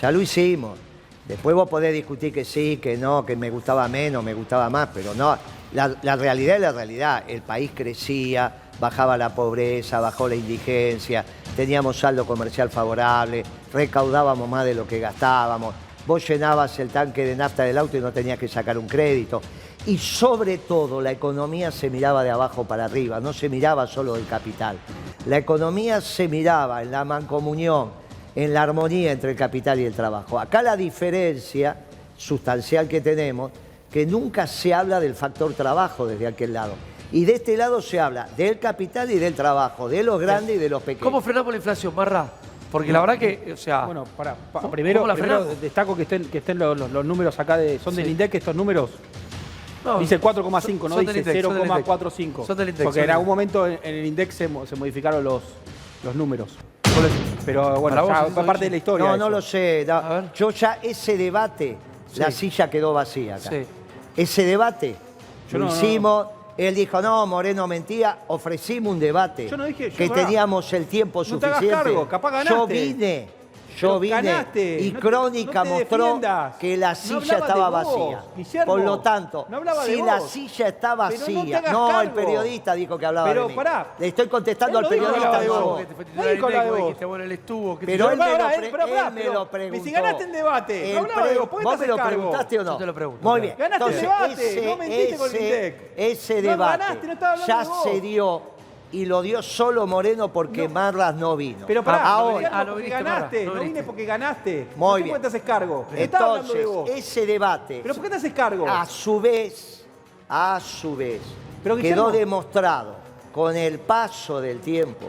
Ya lo hicimos. Después vos podés discutir que sí, que no, que me gustaba menos, me gustaba más, pero no. La, la realidad es la realidad. El país crecía, bajaba la pobreza, bajó la indigencia, teníamos saldo comercial favorable, recaudábamos más de lo que gastábamos. Vos llenabas el tanque de nafta del auto y no tenías que sacar un crédito. Y sobre todo la economía se miraba de abajo para arriba, no se miraba solo del capital. La economía se miraba en la mancomunión, en la armonía entre el capital y el trabajo. Acá la diferencia sustancial que tenemos que nunca se habla del factor trabajo desde aquel lado. Y de este lado se habla del capital y del trabajo, de los grandes y de los pequeños. ¿Cómo frenamos la inflación, Marra? Porque la verdad que, o sea... Bueno, para, ¿cómo- primero, la destaco que estén, que estén los, los- los números acá, de, son del Sí. INDEC estos números. No, dice 4,5, son- no son del dice INDEC, son del INDEC. 0,45. Son del INDEC, Porque son en del algún momento en, en el INDEC se, mo- se modificaron los, los números. Pero bueno, ya fue parte de la historia. No, no lo sé. no. Yo ya ese debate, la silla quedó vacía acá. Sí. Ese debate Yo lo no- no- hicimos. Él dijo, no, Moreno mentía. Ofrecimos un debate. Yo no dije- yo que pará. teníamos el tiempo No te hagas suficiente. cargo, capaz Yo ganaste. vine. Yo vine ganaste, y no te- Crónica no mostró defiendas. que la No silla hablaba estaba vos, vacía. Guillermo. Por lo tanto, No si la vos. silla está no vacía, no, el periodista dijo que hablaba Pero de mí. pará. Le estoy contestando al no periodista. de no vos. No la Pero él me, lo, preguntó. si ganaste el debate, no hablaba de vos, ¿por qué ¿Vos me lo preguntaste o no? Yo te lo pregunto, Muy bien. Ganaste el debate, no mentiste con el ese- INDEC. Ese No debate no ya se dio y lo dio solo Moreno porque Marras no vino. Pero pará, ahora, Ah, no porque viniste, ganaste, no no vine porque ganaste. Muy ¿Por qué bien. te haces cargo? No estaba hablando de entonces, vos. ese debate, ¿Pero por qué te haces cargo? a su vez, a su vez, Pero, quedó demostrado con el paso del tiempo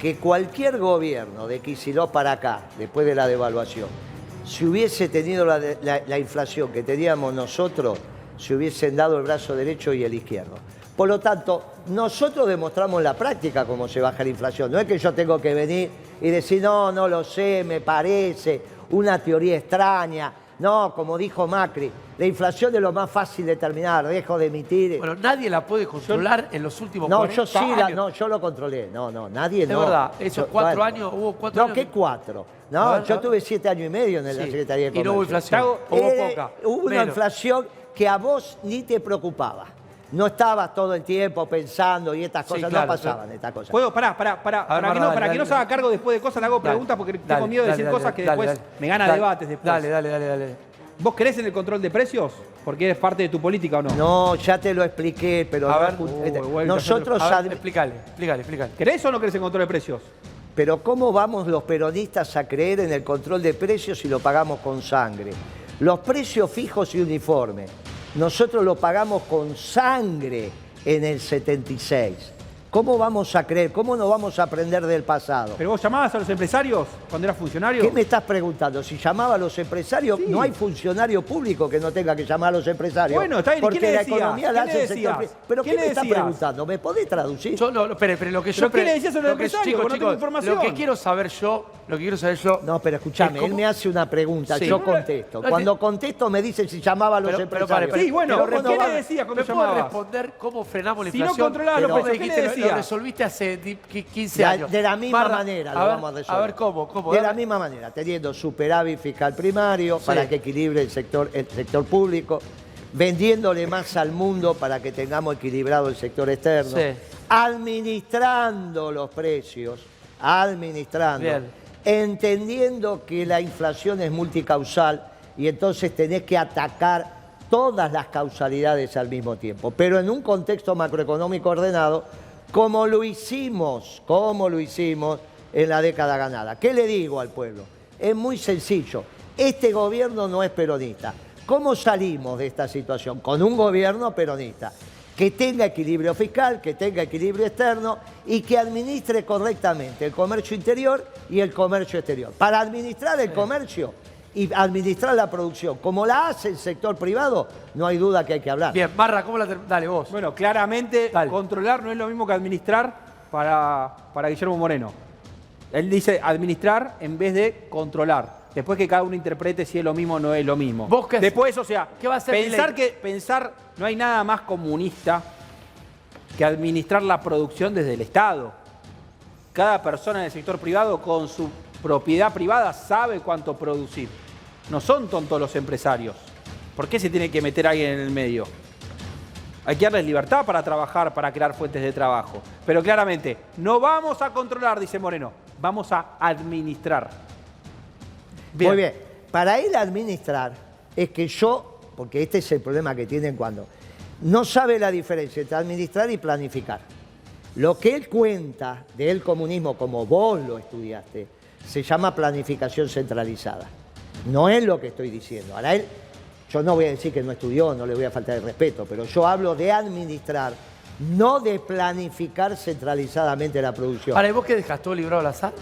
que cualquier gobierno de Kicillof para acá, después de la devaluación, si hubiese tenido la, de- la- la inflación que teníamos nosotros, se hubiesen dado el brazo derecho y el izquierdo. Por lo tanto, nosotros demostramos en la práctica cómo se baja la inflación. No es que yo tengo que venir y decir, no, no lo sé, me parece, una teoría extraña. No, como dijo Macri, la inflación es lo más fácil de terminar, dejo de emitir. Bueno, nadie la puede controlar en los últimos No, 40 yo sí, la- no, yo lo controlé. No, no, nadie Es no. verdad, esos cuatro años, hubo cuatro No, años. ¿qué cuatro? No, ver, yo tuve siete años y medio en la Secretaría de y no hubo Comercio. inflación, hubo Eh, poca, Hubo una menos. inflación que a vos ni te preocupaba. No estabas todo el tiempo pensando y estas Sí, cosas claro, no pasaban, sí. estas cosas. Puedo, pará, pará, pará. Para, que, no, dale, para que dale, no se haga cargo después de cosas, le hago Dale, preguntas porque dale, tengo miedo de dale, decir dale, cosas que dale, después dale. me gana Dale, debates después. Dale, dale, dale, dale. ¿Vos crees en el control de precios? Porque es parte de tu política o no. No, ya te lo expliqué, pero A ver. Uy, este, nosotros A ver, explícale, explícale, explícale. ¿Crees o no crees en control de precios? Pero ¿cómo vamos los peronistas a creer en el control de precios si lo pagamos con sangre? Los precios fijos y uniformes, nosotros lo pagamos con sangre en el 76. ¿Cómo vamos a creer? ¿Cómo no vamos a aprender del pasado? ¿Pero vos llamabas a los empresarios cuando eras funcionario? ¿Qué me estás preguntando? Si llamaba a los empresarios, Sí. no hay funcionario público que no tenga que llamar a los empresarios. Bueno, está bien, ¿y Porque qué le la decías? economía la ¿Qué hace el sector ¿Pero ¿Qué me estás preguntando? ¿Me podés traducir? Yo no, espere, pero lo que yo... ¿Pero qué pre- le decías a los lo que- empresarios? chicos, No tengo información. Lo que quiero saber yo, lo que quiero saber yo... No, pero escúchame, Es como- él me hace una pregunta, Sí. yo contesto. no, Cuando contesto me dice si llamaba a los Pero- pero empresarios. pare. Sí, bueno, Pero ¿por ¿cómo qué le decías cuando ¿Me puedes llamabas? responder cómo frenamos la Si no inflación? controlabas los precios, me ¿qué le dijiste, lo resolviste hace di- qui- 15 De, años. de la misma Marra, manera lo a ver, vamos a resolver. A ver cómo, cómo. De dame- la misma manera, teniendo superávit fiscal primario Sí. para que equilibre el sector, el sector público, vendiéndole más al mundo para que tengamos equilibrado el sector externo, Sí. administrando los precios, administrando, Bien. entendiendo que la inflación es multicausal y entonces tenés que atacar todas las causalidades al mismo tiempo, pero en un contexto macroeconómico ordenado, como lo hicimos, como lo hicimos en la década ganada. ¿Qué le digo al pueblo? Es muy sencillo. Este gobierno no es peronista. ¿Cómo salimos de esta situación? Con un gobierno peronista que tenga equilibrio fiscal, que tenga equilibrio externo y que administre correctamente el comercio interior y el comercio exterior. Para administrar el comercio y administrar la producción, como la hace el sector privado, no hay duda que hay que hablar. Bien, Marra, ¿cómo la Dale, vos. Bueno, claramente Dale. controlar no es lo mismo que administrar para, para Guillermo Moreno. Él dice administrar en vez de controlar. Después que cada uno interprete si es lo mismo o no es lo mismo. ¿Vos qué- Después, o sea, qué va a hacer pensar que pensar no hay nada más comunista que administrar la producción desde el Estado. Cada persona en el sector privado con su propiedad privada sabe cuánto producir. No son tontos los empresarios. ¿Por qué se tiene que meter alguien en el medio? Hay que darles libertad para trabajar, para crear fuentes de trabajo. Pero claramente, no vamos a controlar, dice Moreno, vamos a administrar. Muy bien. Para él administrar es que yo, porque este es el problema que tienen cuando no sabe la diferencia entre administrar y planificar. Lo que él cuenta del comunismo, como vos lo estudiaste, se llama planificación centralizada. No es lo que estoy diciendo. Ahora él, yo no voy a decir que no estudió, no le voy a faltar el respeto, pero yo hablo de administrar, no de planificar centralizadamente la producción. Ahora, ¿y vos qué dejas todo librado al azar?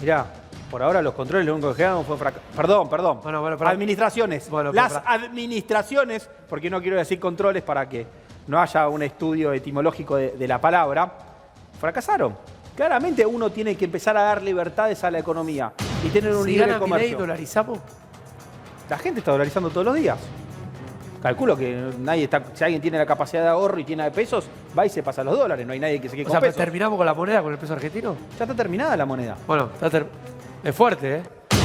Mirá, por ahora los controles lo único que quedaron fue fracaso. Perdón, perdón. Bueno, bueno, pero- administraciones. Bueno, pero Las para- administraciones, porque no quiero decir controles para que no haya un estudio etimológico de, de la palabra, fracasaron. Claramente uno tiene que empezar a dar libertades a la economía y tener un Si libre comercio. dolarizamos. La gente está dolarizando todos los días. Calculo que nadie está, si alguien tiene la capacidad de ahorro y tiene de pesos, va y se pasa los dólares. No hay nadie que se quede O con sea, pesos. ¿terminamos con la moneda, con el peso argentino? Ya está terminada la moneda. Bueno, está ter- es fuerte, ¿eh?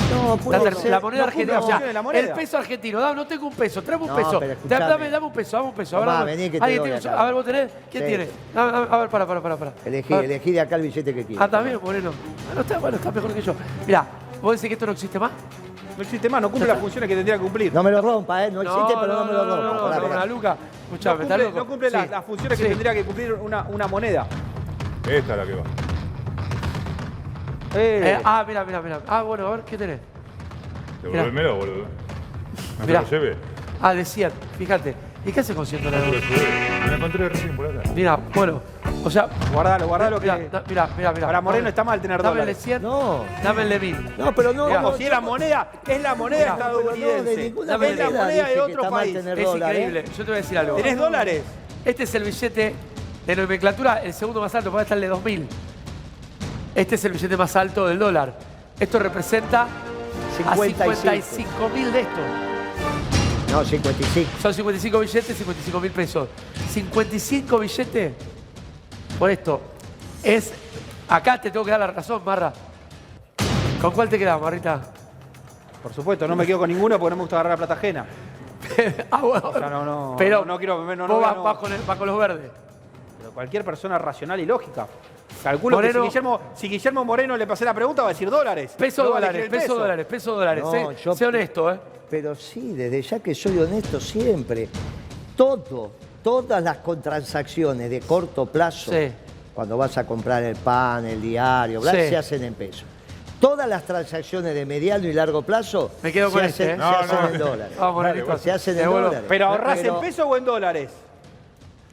No, puede ser. la moneda no cumple argentina, la o sea, función de la moneda. el peso argentino, dame, no tengo un peso, tráeme un No, peso. pero Da- escuchame. dame, dame un peso, dame un peso. A ver, Tomá, dame- vení que te ¿Alguien doy tiene un- acá. A ver, vos tenés, ¿quién Sí. tiene? Dame, dame, a ver, para, para, para, para. Elegí, A ver. elegí de acá el billete que quieras. Ah, también, Moreno. Ah, no está, bueno, está mejor que yo. Mirá, ¿vos decís que esto no existe más? No existe más, no cumple las funciones que tendría que cumplir. No me lo rompa, ¿eh? No existe, pero no, me lo no, rompa. no, Pará, no, pará. una luca. No Escuchame, ¿estás cumple, loco? no cumple las, Sí. las funciones que Sí. tendría que cumplir una, una moneda. Esta es la que va. Eh, ah, mira, mira, mira. Ah, bueno, a ver, ¿qué tenés? Devolvémelo, boludo. No Mirá. se lo lleve. Ah, decían, fíjate. ¿Y qué hace con 100 dólares? Me la encontré recién por acá. Mira, bueno, o sea, Guardalo, guardalo que. mira, mira, mira, mira. Para Moreno está mal tener Dame el de dólares. 100, No, dame el de 1000. no, pero no. Como si es la moneda, es la moneda Mirá, pero no, de estadounidense. ninguna Dame es la manera moneda de que otro está mal país. tener Es dólares. increíble. Yo te voy a decir algo. ¿Tenés dólares? Este es el billete de nomenclatura, el segundo más alto, puede estar el de 2000. Este es el billete más alto del dólar. Esto representa a 55. 55 mil de estos. No, 55. Son 55 billetes, 55 mil pesos. 55 billetes por esto. Es. Acá te tengo que dar la razón, Marra. ¿Con cuál te quedas, Marrita? Por supuesto, no me quedo con ninguno porque no me gusta agarrar la plata ajena. ah, bueno. O sea, no, no, Pero no, no quiero. No, vos vas, con el- vas con los verdes. Pero cualquier persona racional y lógica. Calculo Moreno- que si Guillermo, si Guillermo Moreno le pasé la pregunta, va a decir dólares. Peso No dólares, peso dólares, peso dólares. No, sé, yo- sé honesto, ¿eh? Pero sí, desde ya que soy honesto siempre. Todo, todas las transacciones de corto plazo, Sí. cuando vas a comprar el pan, el diario, bla, Sí. se hacen en pesos. Todas las transacciones de mediano y largo plazo Me quedo se con hacen, este, ¿eh? se No, hacen no, en no. dólares. Se hacen en dólares. Pero ahorrás Pero- en pesos o en dólares.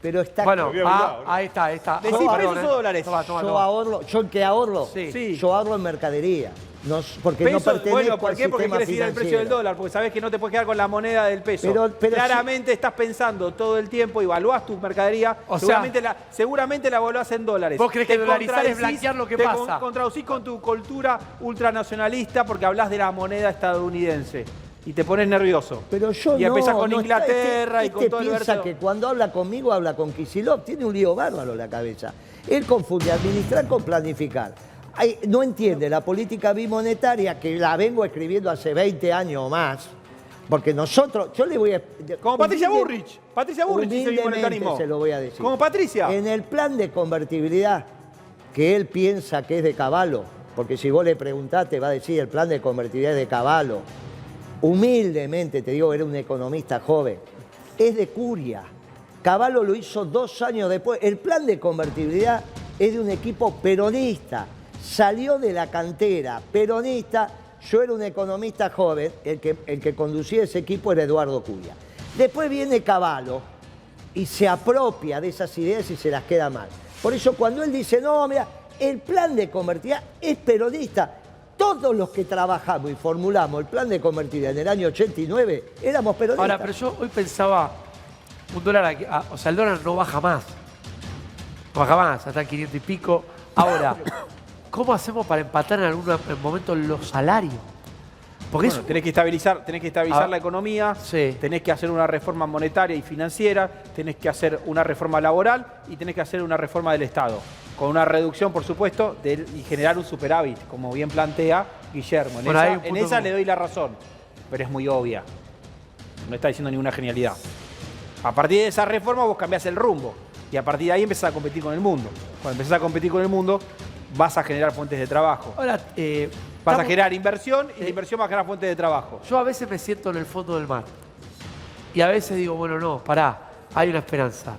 Pero está Bueno, ah, ahí está, ahí está. Decí Perdón, pesos ¿eh? o dólares. Toma, toma, yo toma. ahorro, ¿yo en qué ahorro? Sí. Sí. Yo ahorro en mercadería. No, porque no Pesos, pertenezco bueno, ¿por al qué? Porque sistema quieres ir al precio del financiero. dólar, porque sabes que no te puedes quedar con la moneda del peso. Pero- pero Claramente estás pensando todo el tiempo, evaluás tu mercadería, O sea- seguramente, la, seguramente la evaluás en dólares. ¿Vos crees que Te dolarizar es contradecís- blanquear lo que te pasa? con- contraducís con tu cultura ultranacionalista porque hablas de la moneda estadounidense y te pones nervioso. Pero yo y no. empezás con no está- Inglaterra este, y con este todo el piensa que cuando habla conmigo habla con Kisilov. Tiene un lío bárbaro en la cabeza. Él confunde administrar con planificar. Ay, no entiende la política bimonetaria que la vengo escribiendo hace 20 años o más. Porque nosotros, yo le voy a... Como Patricia Burrich. Patricia Burrich bimonetarismo. se lo voy a decir. Como Patricia. En el plan de convertibilidad que él piensa que es de Caballo, porque si vos le preguntás te va a decir el plan de convertibilidad es de Caballo. Humildemente, te digo, era un economista joven, es de Curia. Caballo lo hizo dos años después. El plan de convertibilidad es de un equipo peronista. Salió de la cantera peronista. Yo era un economista joven, el que, el que conducía ese equipo era Eduardo Curia. Después viene Caballo y se apropia de esas ideas y se las queda mal. Por eso cuando él dice, no, mira, el plan de convertibilidad es peronista. Todos los que trabajamos y formulamos el plan de convertibilidad en el año 89 éramos peronistas. Ahora, pero yo hoy pensaba, un dólar, aquí- o sea, el dólar no baja más. No baja más, hasta 500 y pico. Ahora, ¿cómo hacemos para empatar en algún momento los salarios? Porque Bueno, es, tenés que estabilizar, tenés que estabilizar Ah, la economía, sí. tenés que hacer una reforma monetaria y financiera, tenés que hacer una reforma laboral y tenés que hacer una reforma del Estado, con una reducción, por supuesto, del- y generar un superávit, como bien plantea Guillermo. En Bueno, esa, en le doy la razón, pero es muy obvia. No está diciendo ninguna genialidad. A partir de esa reforma vos cambiás el rumbo y a partir de ahí empezás a competir con el mundo. Cuando empezás a competir con el mundo, vas a generar fuentes de trabajo. ahora, eh, Vas a generar inversión y la inversión va a generar fuentes de trabajo. yo a veces me siento en el fondo del mar. Y a veces digo, bueno, no, pará, hay una esperanza.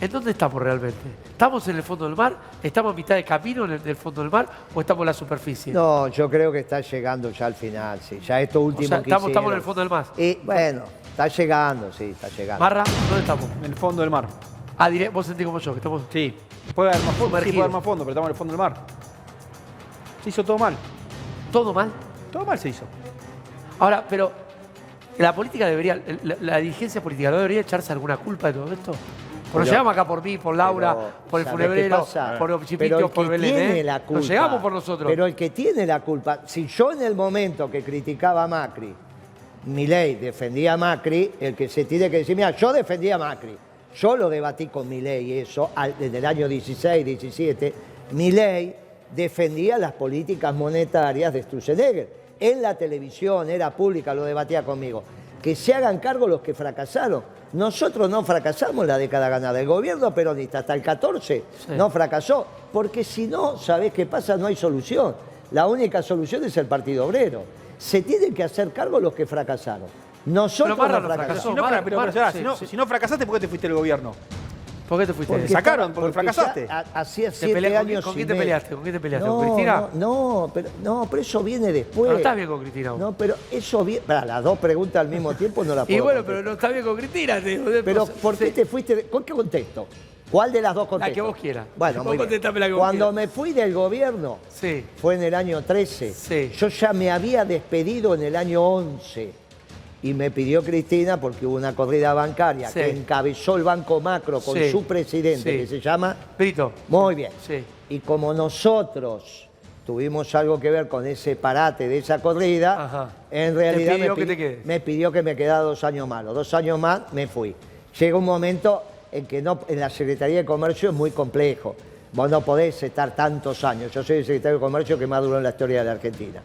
¿En dónde estamos realmente? ¿Estamos en el fondo del mar? ¿Estamos a mitad de camino en el, del fondo del mar? ¿O estamos en la superficie? No, yo creo que está llegando ya al final, sí. Ya esto último sea, que estamos- estamos en el fondo del mar. Y bueno, está llegando, sí, está llegando. Marra, ¿dónde estamos? En el fondo del mar. Ah, diré, vos sentís como yo, que estamos... Sí. Puede haber más fondo, sí, puede haber más fondo, pero estamos en el fondo del mar. Se hizo todo mal. ¿Todo mal? Todo mal se hizo. Ahora, pero la política debería, la, la dirigencia política, ¿no debería echarse alguna culpa de todo esto? Porque nos Pero- llegamos acá por mí, por Laura, Pero, por el ¿sabe qué funebrero, por los Pero chipitos, por Belén. tiene ¿eh? la culpa, Nos llegamos por nosotros. Pero el que tiene la culpa, si yo en el momento que criticaba a Macri, Milei defendía a Macri, el que se tiene que decir, mira, yo defendía a Macri, yo lo debatí con Milei eso al- desde el año 16, 17, Milei defendía las políticas monetarias de Sturzenegger. En la televisión, era pública, lo debatía conmigo. Que se hagan cargo los que fracasaron. Nosotros no fracasamos la década ganada. El gobierno peronista hasta el 14 Sí. no fracasó. Porque si no, ¿sabés qué pasa? No hay solución. La única solución es el Partido Obrero. Se tienen que hacer cargo los que fracasaron. Nosotros Pero no no fracasamos. Si no, Mara, pero, Mara, pero, pará, sí, si, no, sí. si no fracasaste, ¿por qué te fuiste del gobierno? ¿Por qué te fuiste? Porque sacaron, porque ya fracasaste. ha- hacía ¿Te siete quién- años con quién te peleaste? ¿Con quién te peleaste? No, ¿Con Cristina? No, no, pero, no, pero eso viene después. Pero no estás bien con Cristina. No, pero eso viene... Para las dos preguntas al mismo tiempo no las puedo y bueno, contestar. pero no estás bien con Cristina. te. Pero, ¿por qué sí. te fuiste? de- ¿Con qué contexto? ¿Cuál de las dos contesto? La que vos quieras. Bueno, Vos muy bien. la que Cuando me fui del gobierno, Sí. fue en el año 13. Sí. Yo ya me había despedido en el año 11. Y me pidió Cristina, porque hubo una corrida bancaria Sí. que encabezó el Banco Macro con Sí. su presidente, Sí. que se llama... Brito. Muy bien. Sí. Y como nosotros tuvimos algo que ver con ese parate de esa corrida, Ajá. en realidad pidió me, que pi- te me pidió que me quedara dos años más. Los dos años más me fui. Llega un momento en que no, en la Secretaría de Comercio es muy complejo. Vos no podés estar tantos años. Yo soy el secretario de Comercio que más duró en la historia de la Argentina.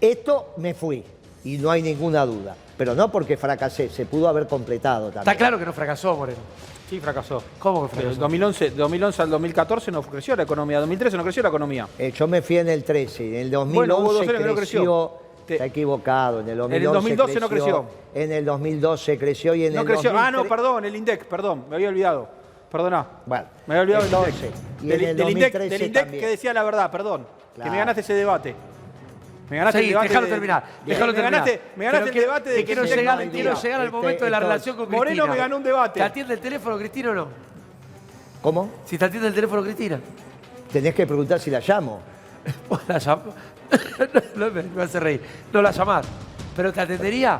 Esto me fui, y no hay ninguna duda. Pero no porque fracasé, se pudo haber completado también. Está claro que no fracasó, Moreno. Sí, fracasó. ¿Cómo que Del fracasó? 2011, 2011 al 2014 no creció la economía, 2013 no creció la economía. Eh, yo me fui en el 13, en el 2011 Bueno, hubo dos años que no creció, creció. Te- está equivocado, en el 2011, En el 2012 no creció. En el 2012 creció y en No el creció. Ah, no, 2003 perdón, el INDEC, perdón, me había olvidado. Perdona. Bueno, Me había olvidado entonces, del INDEC. y Del, en el del INDEC, 2013 del INDEC también. que decía la verdad, perdón. Que me ganaste ese debate. Me ganaste Sí, el debate. déjalo de- terminar. de- Déjalo me terminar. ganaste, me ganaste Pero el que- debate de que quiero llegar, no quiero llegar al Este, momento de la entonces, relación con Cristina. Moreno me ganó un debate. ¿Te atiende el teléfono, Cristina, o no? ¿Cómo? Si te atiende el teléfono, Cristina. Tenés que preguntar si la llamo. La llam- no, me, me hace reír. No la llamás. ¿Pero te atendería?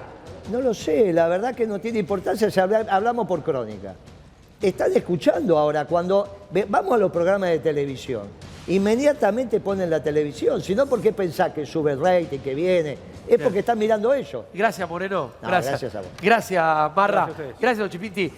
No lo sé, la verdad que no tiene importancia si habla- hablamos por crónica. Están escuchando ahora, cuando vamos a los programas de televisión, inmediatamente ponen la televisión, si no, ¿por qué pensás que sube el rating, que viene? Es porque están mirando ellos. Gracias, Moreno. No, gracias. gracias a vos. Gracias, Marra. Gracias a ustedes. Gracias, Don Chipinti.